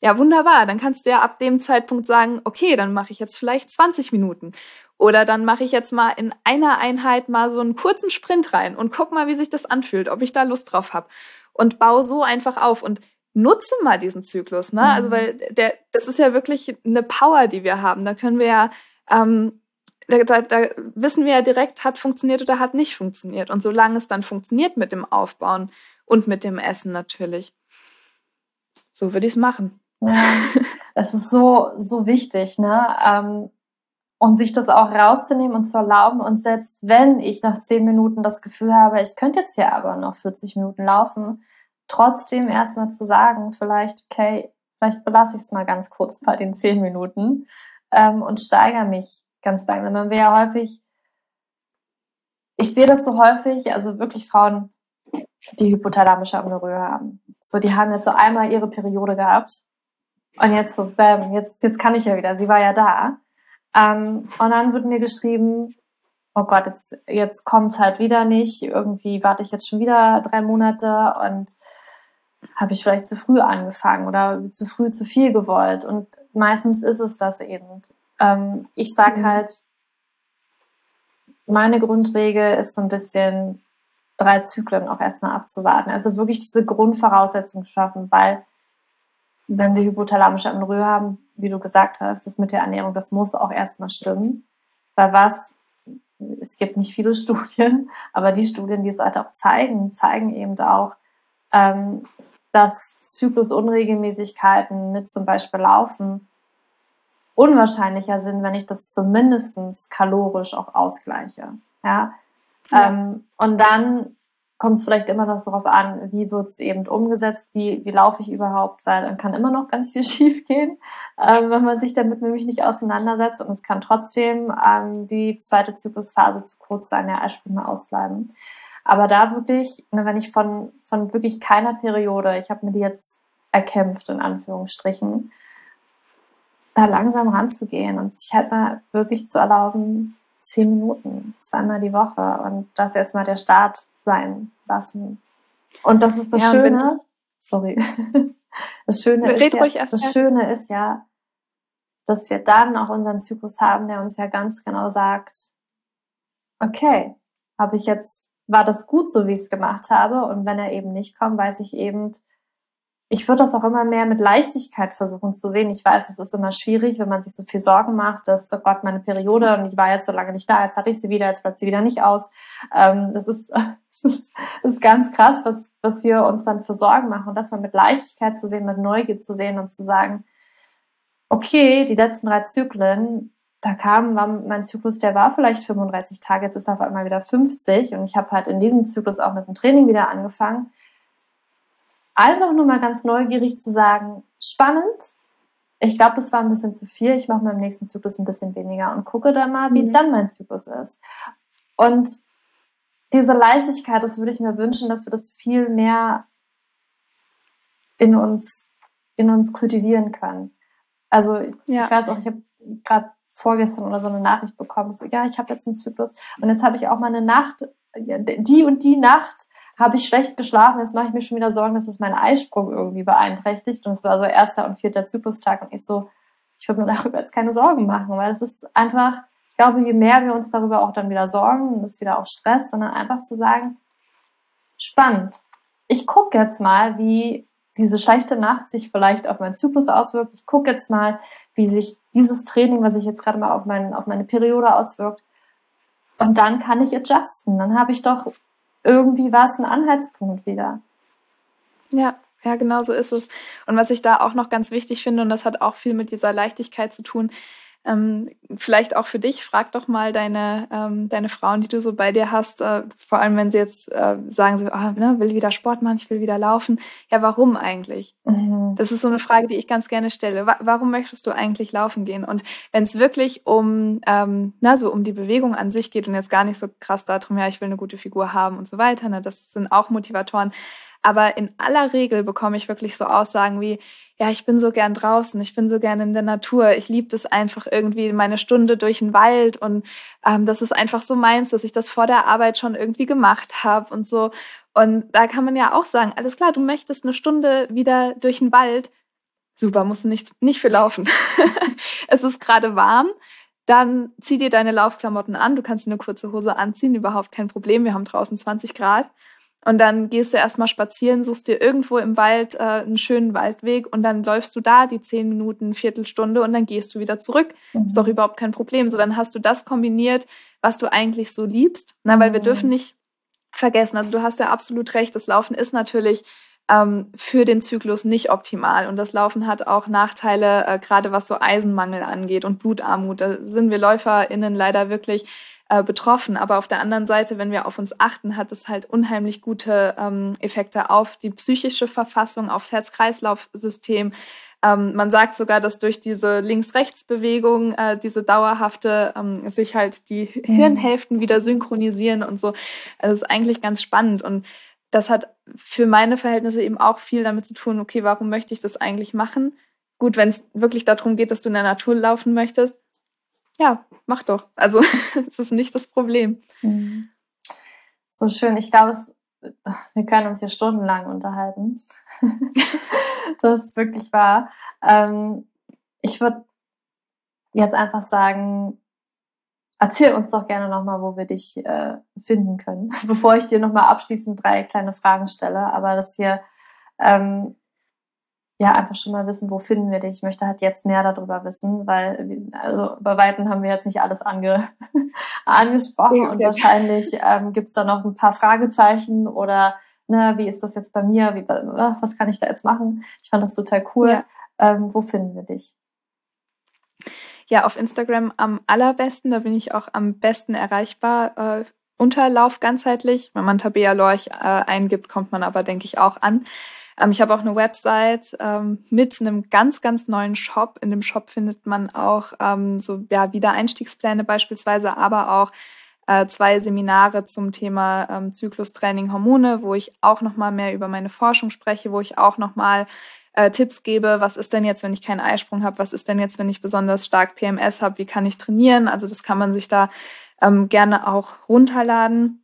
Ja, wunderbar. Dann kannst du ja ab dem Zeitpunkt sagen, okay, dann mache ich jetzt vielleicht 20 Minuten. Oder dann mache ich jetzt mal in einer Einheit mal so einen kurzen Sprint rein und guck mal, wie sich das anfühlt, ob ich da Lust drauf habe. Und baue so einfach auf und nutze mal diesen Zyklus. Ne? Also, mhm. Also, weil der, das ist ja wirklich eine Power, die wir haben. Da können wir ja ähm, da, da, da wissen wir ja direkt, hat funktioniert oder hat nicht funktioniert. Und solange es dann funktioniert mit dem Aufbauen und mit dem Essen natürlich, so würde ich es machen. Ja, es ist so, so wichtig, ne? Ähm, und sich das auch rauszunehmen und zu erlauben. Und selbst wenn ich nach zehn Minuten das Gefühl habe, ich könnte jetzt hier aber noch 40 Minuten laufen, trotzdem erstmal zu sagen, vielleicht, okay, vielleicht belasse ich es mal ganz kurz bei den zehn Minuten ähm, und steigere mich ganz langsam. Man will ja häufig, ich sehe das so häufig, also wirklich Frauen, die hypothalamische Amenorrhoe haben. So, die haben jetzt so einmal ihre Periode gehabt und jetzt so, bam, jetzt, jetzt kann ich ja wieder, sie war ja da. Ähm, und dann wird mir geschrieben, oh Gott, jetzt, jetzt kommt's halt wieder nicht, irgendwie warte ich jetzt schon wieder drei Monate und habe ich vielleicht zu früh angefangen oder zu früh zu viel gewollt. Und meistens ist es das eben. Ähm, ich sage mhm. halt, meine Grundregel ist so ein bisschen drei Zyklen auch erstmal abzuwarten. Also wirklich diese Grundvoraussetzungen schaffen, weil wenn wir hypothalamische Amenorrhoe haben, wie du gesagt hast, das mit der Ernährung, das muss auch erstmal stimmen. Weil was, es gibt nicht viele Studien, aber die Studien, die es halt auch zeigen, zeigen eben auch, ähm, dass Zyklusunregelmäßigkeiten mit zum Beispiel Laufen unwahrscheinlicher sind, wenn ich das zumindestens kalorisch auch ausgleiche. Ja. ja. Ähm, und dann kommt es vielleicht immer noch darauf an, wie wird es eben umgesetzt, wie, wie laufe ich überhaupt, weil dann kann immer noch ganz viel schief gehen, ähm, wenn man sich damit nämlich nicht auseinandersetzt und es kann trotzdem ähm, die zweite Zyklusphase zu kurz sein, der Eisprünge ausbleiben. Aber da wirklich, ne, wenn ich von, von wirklich keiner Periode, ich habe mir die jetzt erkämpft, in Anführungsstrichen, da langsam ranzugehen und sich halt mal wirklich zu erlauben, zehn Minuten, zweimal die Woche und das erstmal der Start sein lassen. Und das ist das ja, Schöne. Sorry. Das Schöne ist ja, das Schöne ist ja, dass wir dann auch unseren Zyklus haben, der uns ja ganz genau sagt, okay, habe ich jetzt, war das gut so, wie ich es gemacht habe? Und wenn er eben nicht kommt, weiß ich eben, ich würde das auch immer mehr mit Leichtigkeit versuchen zu sehen. Ich weiß, es ist immer schwierig, wenn man sich so viel Sorgen macht, dass, oh Gott, meine Periode und ich war jetzt so lange nicht da, jetzt hatte ich sie wieder, jetzt bleibt sie wieder nicht aus. Ähm, das, ist, das, ist, ganz krass, was, was wir uns dann für Sorgen machen und das mal mit Leichtigkeit zu sehen, mit Neugier zu sehen und zu sagen, okay, die letzten drei Zyklen, da kam, war mein Zyklus, der war vielleicht 35 Tage, jetzt ist er auf einmal wieder 50 und ich habe halt in diesem Zyklus auch mit dem Training wieder angefangen einfach nur mal ganz neugierig zu sagen, spannend. Ich glaube, das war ein bisschen zu viel. Ich mache meinem nächsten Zyklus ein bisschen weniger und gucke dann mal, wie mhm. dann mein Zyklus ist. Und diese Leichtigkeit, das würde ich mir wünschen, dass wir das viel mehr in uns, in uns kultivieren können. Also ja. ich weiß auch, ich habe gerade vorgestern oder so eine Nachricht bekommen, so ja, ich habe jetzt einen Zyklus und jetzt habe ich auch mal eine Nacht, die und die Nacht habe ich schlecht geschlafen, jetzt mache ich mir schon wieder Sorgen, dass es meinen Eisprung irgendwie beeinträchtigt. Und es war so erster und vierter Zyklustag und ich so, ich würde mir darüber jetzt keine Sorgen machen, weil es ist einfach, ich glaube, je mehr wir uns darüber auch dann wieder sorgen, das ist wieder auch Stress, sondern einfach zu sagen, spannend. Ich gucke jetzt mal, wie diese schlechte Nacht sich vielleicht auf meinen Zyklus auswirkt. Ich gucke jetzt mal, wie sich dieses Training, was sich jetzt gerade mal auf, mein, auf meine Periode auswirkt. Und dann kann ich adjusten. Dann habe ich doch irgendwie war es ein Anhaltspunkt wieder. Ja, ja, genau so ist es. Und was ich da auch noch ganz wichtig finde, und das hat auch viel mit dieser Leichtigkeit zu tun, ähm, vielleicht auch für dich, frag doch mal deine, ähm, deine Frauen, die du so bei dir hast, äh, vor allem wenn sie jetzt äh, sagen, sie ah, ne, will wieder Sport machen, ich will wieder laufen. Ja, warum eigentlich? Mhm. Das ist so eine Frage, die ich ganz gerne stelle. Wa warum möchtest du eigentlich laufen gehen? Und wenn es wirklich um, ähm, na, so um die Bewegung an sich geht und jetzt gar nicht so krass darum, ja, ich will eine gute Figur haben und so weiter, ne, das sind auch Motivatoren. Aber in aller Regel bekomme ich wirklich so Aussagen wie, ja, ich bin so gern draußen, ich bin so gern in der Natur, ich liebe das einfach irgendwie meine Stunde durch den Wald und ähm, das ist einfach so meins, dass ich das vor der Arbeit schon irgendwie gemacht habe und so. Und da kann man ja auch sagen, alles klar, du möchtest eine Stunde wieder durch den Wald. Super, musst du nicht, nicht für laufen. es ist gerade warm. Dann zieh dir deine Laufklamotten an. Du kannst eine kurze Hose anziehen, überhaupt kein Problem. Wir haben draußen 20 Grad. Und dann gehst du erstmal spazieren, suchst dir irgendwo im Wald äh, einen schönen Waldweg und dann läufst du da die zehn Minuten, Viertelstunde und dann gehst du wieder zurück. Mhm. Ist doch überhaupt kein Problem. So, dann hast du das kombiniert, was du eigentlich so liebst. Na, weil wir mhm. dürfen nicht vergessen. Also du hast ja absolut recht. Das Laufen ist natürlich ähm, für den Zyklus nicht optimal. Und das Laufen hat auch Nachteile, äh, gerade was so Eisenmangel angeht und Blutarmut. Da sind wir LäuferInnen leider wirklich äh, betroffen. Aber auf der anderen Seite, wenn wir auf uns achten, hat es halt unheimlich gute ähm, Effekte auf die psychische Verfassung, aufs Herz-Kreislauf-System. Ähm, man sagt sogar, dass durch diese Links-Rechts-Bewegung, äh, diese dauerhafte, ähm, sich halt die mhm. Hirnhälften wieder synchronisieren und so. Also das ist eigentlich ganz spannend. Und das hat für meine Verhältnisse eben auch viel damit zu tun, okay, warum möchte ich das eigentlich machen? Gut, wenn es wirklich darum geht, dass du in der Natur laufen möchtest, ja, mach doch. Also es ist nicht das Problem. Mhm. So schön. Ich glaube, wir können uns hier stundenlang unterhalten. das ist wirklich wahr. Ähm, ich würde jetzt einfach sagen, erzähl uns doch gerne nochmal, wo wir dich äh, finden können, bevor ich dir nochmal abschließend drei kleine Fragen stelle, aber dass wir ähm, ja einfach schon mal wissen, wo finden wir dich. Ich möchte halt jetzt mehr darüber wissen, weil also bei Weitem haben wir jetzt nicht alles ange angesprochen okay. und wahrscheinlich ähm, gibt es da noch ein paar Fragezeichen oder ne, wie ist das jetzt bei mir, wie, was kann ich da jetzt machen? Ich fand das total cool. Ja. Ähm, wo finden wir dich? Ja, auf Instagram am allerbesten, da bin ich auch am besten erreichbar. Äh, Unterlauf ganzheitlich. Wenn man Tabea Lorch äh, eingibt, kommt man aber, denke ich, auch an. Ähm, ich habe auch eine Website ähm, mit einem ganz, ganz neuen Shop. In dem Shop findet man auch ähm, so ja, Wiedereinstiegspläne beispielsweise, aber auch äh, zwei Seminare zum Thema ähm, Zyklustraining Hormone, wo ich auch nochmal mehr über meine Forschung spreche, wo ich auch nochmal äh, Tipps gebe, was ist denn jetzt, wenn ich keinen Eisprung habe, was ist denn jetzt, wenn ich besonders stark PMS habe, wie kann ich trainieren? Also das kann man sich da ähm, gerne auch runterladen.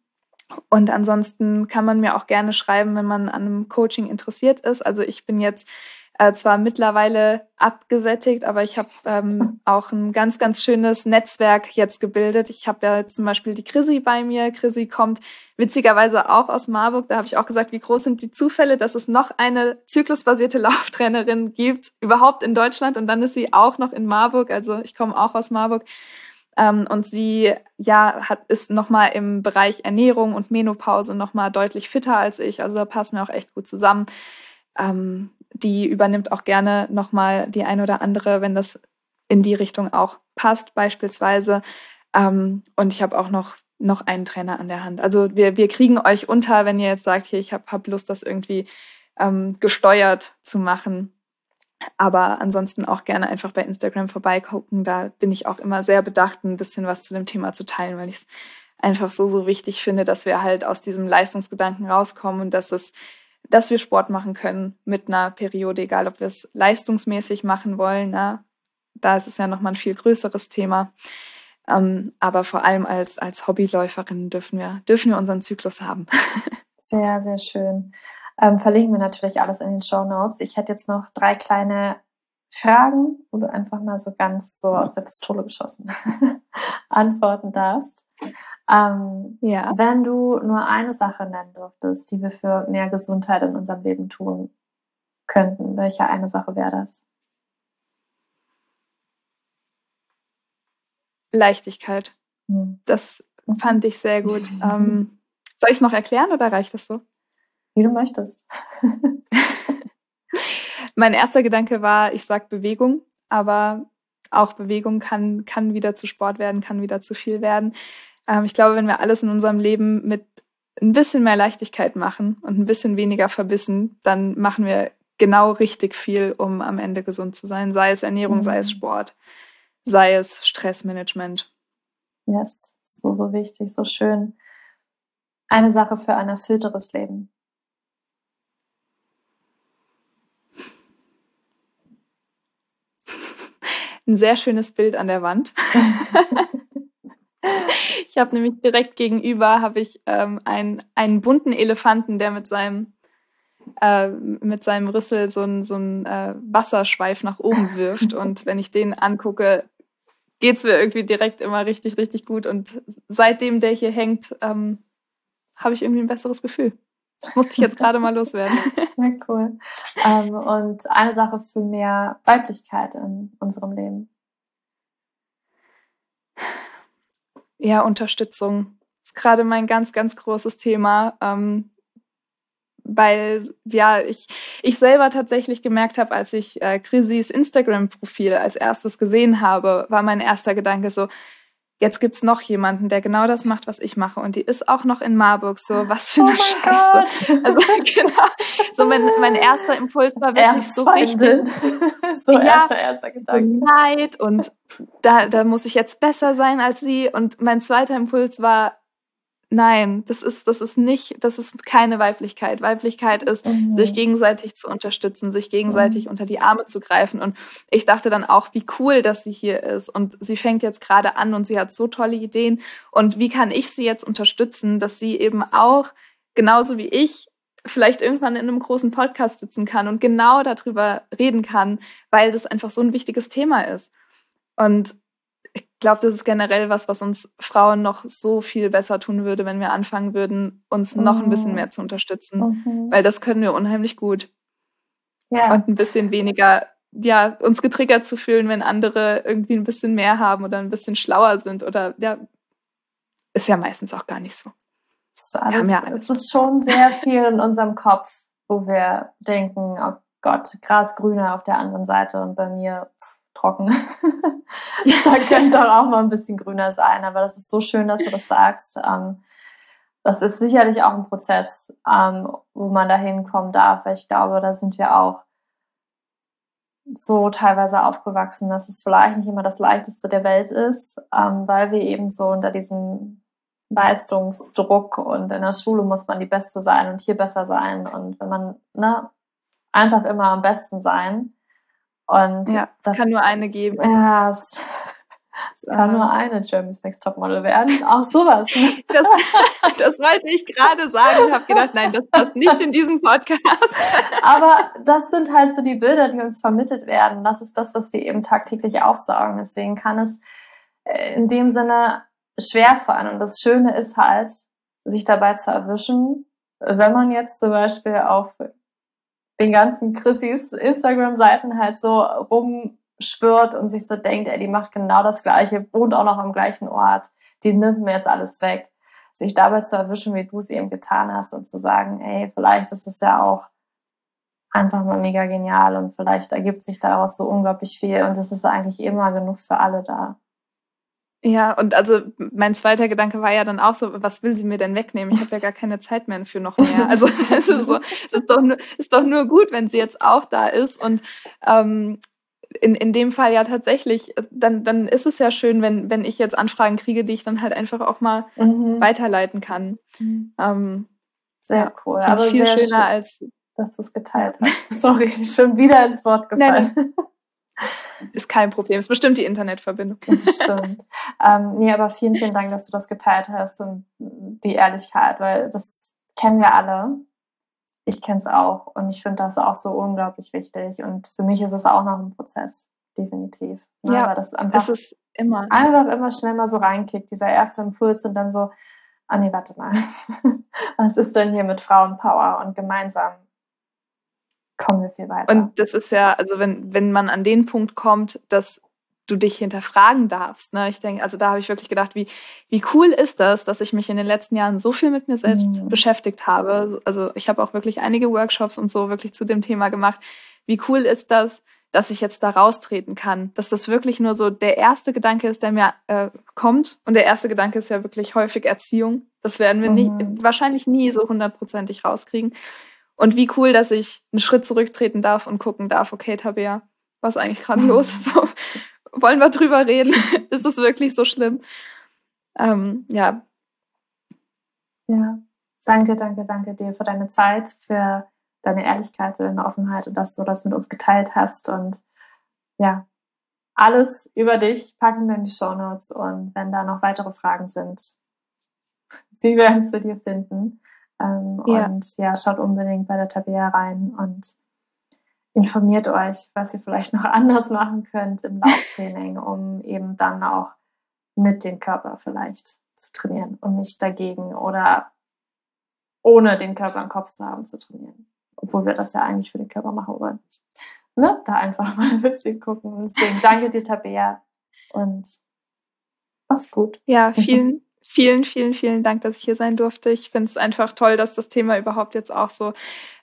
Und ansonsten kann man mir auch gerne schreiben, wenn man an einem Coaching interessiert ist. Also ich bin jetzt äh, zwar mittlerweile abgesättigt, aber ich habe ähm, auch ein ganz, ganz schönes Netzwerk jetzt gebildet. Ich habe ja zum Beispiel die Chrissy bei mir. Chrissy kommt witzigerweise auch aus Marburg. Da habe ich auch gesagt, wie groß sind die Zufälle, dass es noch eine zyklusbasierte Lauftrainerin gibt, überhaupt in Deutschland. Und dann ist sie auch noch in Marburg. Also ich komme auch aus Marburg. Ähm, und sie ja hat ist noch mal im Bereich Ernährung und Menopause noch mal deutlich fitter als ich. Also da passen wir auch echt gut zusammen. Ähm, die übernimmt auch gerne noch mal die ein oder andere, wenn das in die Richtung auch passt, beispielsweise. Ähm, und ich habe auch noch noch einen Trainer an der Hand. Also wir, wir kriegen euch unter, wenn ihr jetzt sagt, hier, ich habe hab Lust, das irgendwie ähm, gesteuert zu machen. Aber ansonsten auch gerne einfach bei Instagram vorbeigucken. Da bin ich auch immer sehr bedacht, ein bisschen was zu dem Thema zu teilen, weil ich es einfach so, so wichtig finde, dass wir halt aus diesem Leistungsgedanken rauskommen und dass es, dass wir Sport machen können mit einer Periode, egal ob wir es leistungsmäßig machen wollen. Na, da ist es ja nochmal ein viel größeres Thema. Ähm, aber vor allem als, als Hobbyläuferin dürfen wir, dürfen wir unseren Zyklus haben. Sehr, sehr schön. Ähm, verlinken wir natürlich alles in den Show Notes. Ich hätte jetzt noch drei kleine Fragen, wo du einfach mal so ganz so aus der Pistole geschossen antworten darfst. Ähm, ja. Wenn du nur eine Sache nennen dürftest, die wir für mehr Gesundheit in unserem Leben tun könnten, welche eine Sache wäre das? Leichtigkeit. Hm. Das fand ich sehr gut. ähm, soll ich es noch erklären oder reicht das so? Wie du möchtest. mein erster Gedanke war, ich sag Bewegung, aber auch Bewegung kann, kann wieder zu Sport werden, kann wieder zu viel werden. Ähm, ich glaube, wenn wir alles in unserem Leben mit ein bisschen mehr Leichtigkeit machen und ein bisschen weniger verbissen, dann machen wir genau richtig viel, um am Ende gesund zu sein. Sei es Ernährung, mhm. sei es mhm. Sport, sei es Stressmanagement. Yes, so, so wichtig, so schön. Eine Sache für ein erfüllteres Leben. Ein sehr schönes Bild an der Wand. ich habe nämlich direkt gegenüber habe ich ähm, einen, einen bunten Elefanten, der mit seinem äh, mit seinem Rüssel so einen so äh, Wasserschweif nach oben wirft. Und wenn ich den angucke, geht's mir irgendwie direkt immer richtig, richtig gut. Und seitdem der hier hängt, ähm, habe ich irgendwie ein besseres Gefühl. Das musste ich jetzt gerade mal loswerden. Sehr cool. Ähm, und eine Sache für mehr Weiblichkeit in unserem Leben. Ja, Unterstützung ist gerade mein ganz, ganz großes Thema. Ähm, weil ja ich ich selber tatsächlich gemerkt habe, als ich äh, Chrissys Instagram-Profil als erstes gesehen habe, war mein erster Gedanke so, jetzt gibt's noch jemanden, der genau das macht, was ich mache. Und die ist auch noch in Marburg. So, was für eine oh Scheiße. Gott. Also genau. So mein, mein erster Impuls war wirklich so richtig. so ja, erster, erster Gedanke. Neid und da, da muss ich jetzt besser sein als sie. Und mein zweiter Impuls war, Nein, das ist, das ist nicht, das ist keine Weiblichkeit. Weiblichkeit ist, mhm. sich gegenseitig zu unterstützen, sich gegenseitig mhm. unter die Arme zu greifen. Und ich dachte dann auch, wie cool, dass sie hier ist. Und sie fängt jetzt gerade an und sie hat so tolle Ideen. Und wie kann ich sie jetzt unterstützen, dass sie eben auch, genauso wie ich, vielleicht irgendwann in einem großen Podcast sitzen kann und genau darüber reden kann, weil das einfach so ein wichtiges Thema ist. Und glaube, das ist generell was, was uns Frauen noch so viel besser tun würde, wenn wir anfangen würden, uns mhm. noch ein bisschen mhm. mehr zu unterstützen. Mhm. Weil das können wir unheimlich gut. Ja. Und ein bisschen weniger, ja, uns getriggert zu fühlen, wenn andere irgendwie ein bisschen mehr haben oder ein bisschen schlauer sind oder ja, ist ja meistens auch gar nicht so. Es ist, alles, ja es ist schon sehr viel in unserem Kopf, wo wir denken, oh Gott, Gras grüner auf der anderen Seite und bei mir pff, trocken. da könnte auch mal ein bisschen grüner sein, aber das ist so schön, dass du das sagst. Ähm, das ist sicherlich auch ein Prozess, ähm, wo man da hinkommen darf, weil ich glaube, da sind wir auch so teilweise aufgewachsen, dass es vielleicht nicht immer das Leichteste der Welt ist, ähm, weil wir eben so unter diesem Leistungsdruck und in der Schule muss man die Beste sein und hier besser sein und wenn man ne, einfach immer am besten sein, und ja, das kann nur eine geben. Ja, es, es kann nur eine Germany's Next Topmodel werden. Auch sowas. Ne? Das, das wollte ich gerade sagen und habe gedacht, nein, das passt nicht in diesen Podcast. Aber das sind halt so die Bilder, die uns vermittelt werden. Das ist das, was wir eben tagtäglich aufsaugen. Deswegen kann es äh, in dem Sinne schwer fallen. Und das Schöne ist halt, sich dabei zu erwischen, wenn man jetzt zum Beispiel auf den ganzen Chrissys Instagram-Seiten halt so rumschwirrt und sich so denkt, ey, die macht genau das Gleiche, wohnt auch noch am gleichen Ort, die nimmt mir jetzt alles weg. Sich dabei zu erwischen, wie du es eben getan hast und zu sagen, ey, vielleicht ist es ja auch einfach mal mega genial und vielleicht ergibt sich daraus so unglaublich viel und es ist eigentlich immer genug für alle da. Ja, und also mein zweiter Gedanke war ja dann auch so, was will sie mir denn wegnehmen? Ich habe ja gar keine Zeit mehr für noch mehr. Also es ist, so, es ist, doch nur, ist doch nur gut, wenn sie jetzt auch da ist. Und ähm, in, in dem Fall ja tatsächlich, dann, dann ist es ja schön, wenn, wenn ich jetzt Anfragen kriege, die ich dann halt einfach auch mal mhm. weiterleiten kann. Mhm. Ähm, sehr ja, cool. Aber viel schöner schön, als dass du es geteilt hast. Sorry, schon wieder ins Wort gefallen. Nein, nein. Ist kein Problem. Ist bestimmt die Internetverbindung. Stimmt. ähm, nee, aber vielen, vielen Dank, dass du das geteilt hast und die Ehrlichkeit, weil das kennen wir alle. Ich kenne es auch und ich finde das auch so unglaublich wichtig. Und für mich ist es auch noch ein Prozess, definitiv. Ne? Ja, aber das einfach, ist es immer. Einfach immer schnell mal so reinkickt, dieser erste Impuls und dann so, ah nee, warte mal. Was ist denn hier mit Frauenpower und gemeinsam kommen wir viel weiter. Und das ist ja, also wenn, wenn man an den Punkt kommt, dass du dich hinterfragen darfst. Ne? Ich denke, also da habe ich wirklich gedacht, wie, wie cool ist das, dass ich mich in den letzten Jahren so viel mit mir selbst mhm. beschäftigt habe. Also ich habe auch wirklich einige Workshops und so wirklich zu dem Thema gemacht. Wie cool ist das, dass ich jetzt da raustreten kann? Dass das wirklich nur so der erste Gedanke ist, der mir äh, kommt. Und der erste Gedanke ist ja wirklich häufig Erziehung. Das werden wir mhm. nie, wahrscheinlich nie so hundertprozentig rauskriegen. Und wie cool, dass ich einen Schritt zurücktreten darf und gucken darf, okay, Tabea, was ist eigentlich gerade los? So, wollen wir drüber reden? ist es wirklich so schlimm? Ähm, ja. Ja, danke, danke, danke dir für deine Zeit, für deine Ehrlichkeit, für deine Offenheit und dass du das mit uns geteilt hast. Und ja, alles über dich packen wir in die Show Notes und wenn da noch weitere Fragen sind, sie werden zu dir finden. Ähm, ja. Und ja, schaut unbedingt bei der Tabea rein und informiert euch, was ihr vielleicht noch anders machen könnt im Lauftraining, um eben dann auch mit dem Körper vielleicht zu trainieren und nicht dagegen oder ohne den Körper im Kopf zu haben zu trainieren. Obwohl wir das ja eigentlich für den Körper machen wollen. Ne? Da einfach mal ein bisschen gucken. Deswegen danke dir, Tabea. Und mach's gut. Ja, vielen, vielen, vielen, vielen Dank, dass ich hier sein durfte. Ich finde es einfach toll, dass das Thema überhaupt jetzt auch so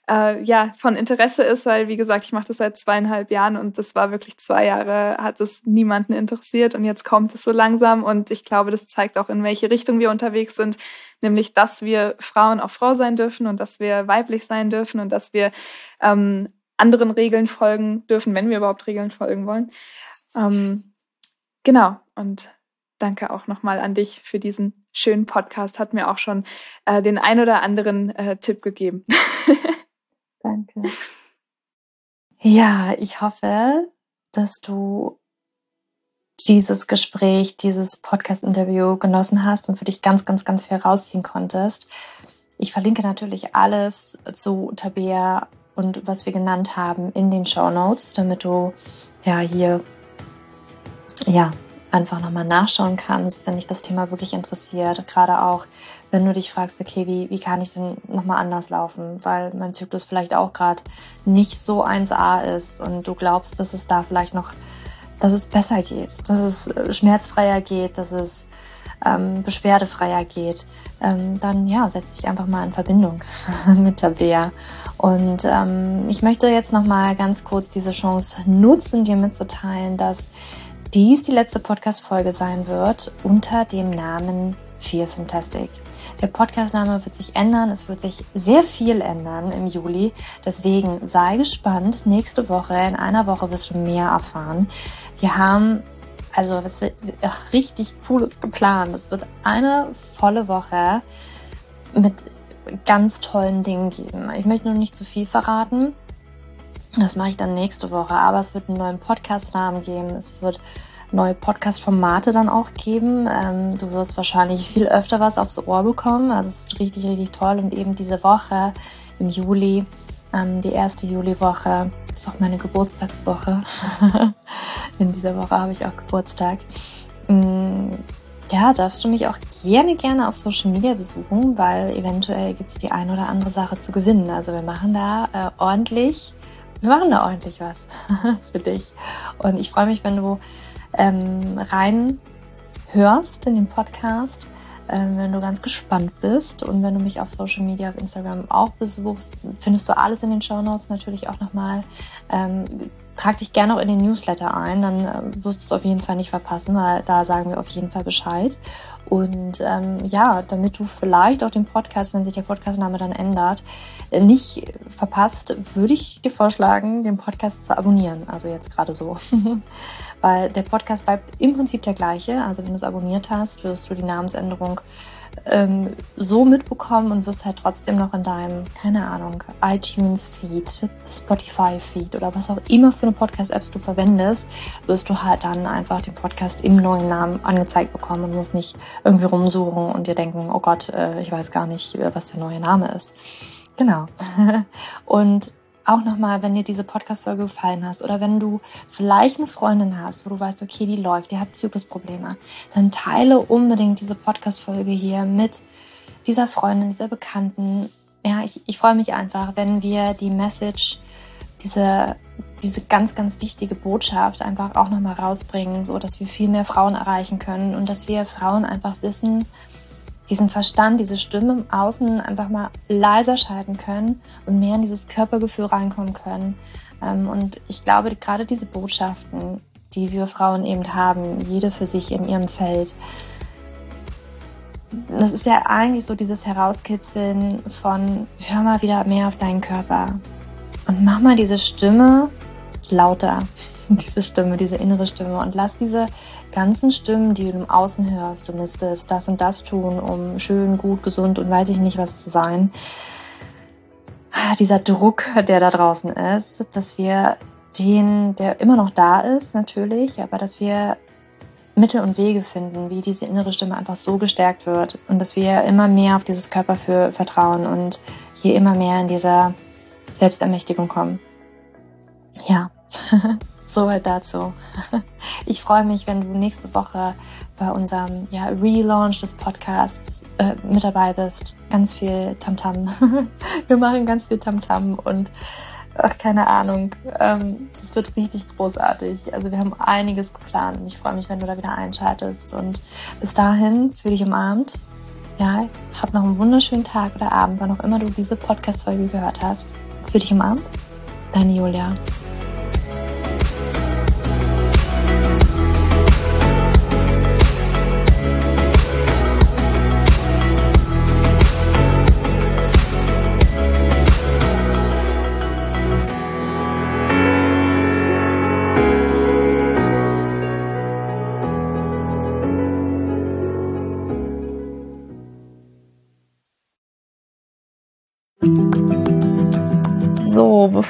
äh, ja von Interesse ist, weil wie gesagt, ich mache das seit zweieinhalb Jahren und das war wirklich zwei Jahre, hat es niemanden interessiert und jetzt kommt es so langsam und ich glaube, das zeigt auch, in welche Richtung wir unterwegs sind, nämlich, dass wir Frauen auch Frau sein dürfen und dass wir weiblich sein dürfen und dass wir ähm, anderen Regeln folgen dürfen, wenn wir überhaupt Regeln folgen wollen. Ähm, genau und danke auch nochmal an dich für diesen schönen Podcast. Hat mir auch schon äh, den ein oder anderen äh, Tipp gegeben. Danke. Ja, ich hoffe, dass du dieses Gespräch, dieses Podcast-Interview genossen hast und für dich ganz, ganz, ganz viel rausziehen konntest. Ich verlinke natürlich alles zu Tabea und was wir genannt haben in den Show Notes, damit du ja hier ja einfach nochmal nachschauen kannst, wenn dich das Thema wirklich interessiert. Gerade auch, wenn du dich fragst, okay, wie, wie kann ich denn nochmal anders laufen? Weil mein Zyklus vielleicht auch gerade nicht so 1A ist und du glaubst, dass es da vielleicht noch, dass es besser geht, dass es äh, schmerzfreier geht, dass es ähm, beschwerdefreier geht, ähm, dann ja, setz dich einfach mal in Verbindung mit Tabea. Und ähm, ich möchte jetzt nochmal ganz kurz diese Chance nutzen, dir mitzuteilen, dass dies die letzte Podcast-Folge sein wird unter dem Namen Feel Fantastic. Der Podcast-Name wird sich ändern. Es wird sich sehr viel ändern im Juli. Deswegen sei gespannt. Nächste Woche, in einer Woche wirst du mehr erfahren. Wir haben also was richtig Cooles geplant. Es wird eine volle Woche mit ganz tollen Dingen geben. Ich möchte nur nicht zu viel verraten. Das mache ich dann nächste Woche. Aber es wird einen neuen Podcast-Namen geben. Es wird neue Podcast-Formate dann auch geben. Ähm, du wirst wahrscheinlich viel öfter was aufs Ohr bekommen. Also es wird richtig, richtig toll. Und eben diese Woche im Juli, ähm, die erste Juliwoche, ist auch meine Geburtstagswoche. In dieser Woche habe ich auch Geburtstag. Mm, ja, darfst du mich auch gerne, gerne auf Social Media besuchen, weil eventuell gibt es die ein oder andere Sache zu gewinnen. Also wir machen da äh, ordentlich wir machen da ordentlich was für dich. Und ich freue mich, wenn du ähm, rein hörst in den Podcast, ähm, wenn du ganz gespannt bist und wenn du mich auf Social Media, auf Instagram auch besuchst, findest du alles in den Show Notes natürlich auch nochmal. Ähm, trag dich gerne auch in den Newsletter ein, dann äh, wirst du es auf jeden Fall nicht verpassen, weil da sagen wir auf jeden Fall Bescheid. Und ähm, ja, damit du vielleicht auch den Podcast, wenn sich der Podcastname dann ändert, äh, nicht verpasst, würde ich dir vorschlagen, den Podcast zu abonnieren. Also jetzt gerade so. Weil der Podcast bleibt im Prinzip der gleiche. Also wenn du es abonniert hast, wirst du die Namensänderung ähm, so mitbekommen und wirst halt trotzdem noch in deinem, keine Ahnung, iTunes-Feed, Spotify-Feed oder was auch immer für eine Podcast-Apps du verwendest, wirst du halt dann einfach den Podcast im neuen Namen angezeigt bekommen und musst nicht irgendwie rumsuchen und dir denken, oh Gott, äh, ich weiß gar nicht, was der neue Name ist. Genau. und auch nochmal, wenn dir diese Podcast-Folge gefallen hast oder wenn du vielleicht eine Freundin hast, wo du weißt, okay, die läuft, die hat Zyklusprobleme, dann teile unbedingt diese Podcast-Folge hier mit dieser Freundin, dieser Bekannten. Ja, ich, ich freue mich einfach, wenn wir die Message, diese, diese ganz, ganz wichtige Botschaft einfach auch nochmal rausbringen, so dass wir viel mehr Frauen erreichen können und dass wir Frauen einfach wissen, diesen Verstand, diese Stimme im Außen einfach mal leiser schalten können und mehr in dieses Körpergefühl reinkommen können. Ähm, und ich glaube, gerade diese Botschaften, die wir Frauen eben haben, jede für sich in ihrem Feld, das ist ja eigentlich so dieses Herauskitzeln von, hör mal wieder mehr auf deinen Körper und mach mal diese Stimme lauter, diese Stimme, diese innere Stimme und lass diese ganzen Stimmen, die du im Außen hörst, du müsstest das und das tun, um schön, gut, gesund und weiß ich nicht was zu sein. Ah, dieser Druck, der da draußen ist, dass wir den, der immer noch da ist, natürlich, aber dass wir Mittel und Wege finden, wie diese innere Stimme einfach so gestärkt wird und dass wir immer mehr auf dieses Körper für vertrauen und hier immer mehr in dieser Selbstermächtigung kommen. Ja, soweit dazu. Ich freue mich, wenn du nächste Woche bei unserem ja, Relaunch des Podcasts äh, mit dabei bist. Ganz viel Tamtam. -Tam. Wir machen ganz viel Tamtam -Tam und ach, keine Ahnung. Ähm, das wird richtig großartig. Also wir haben einiges geplant und ich freue mich, wenn du da wieder einschaltest. Und bis dahin fühle dich umarmt. Ja, hab noch einen wunderschönen Tag oder Abend, wann auch immer du diese Podcast-Folge gehört hast. Fühle dich umarmt. Deine Julia.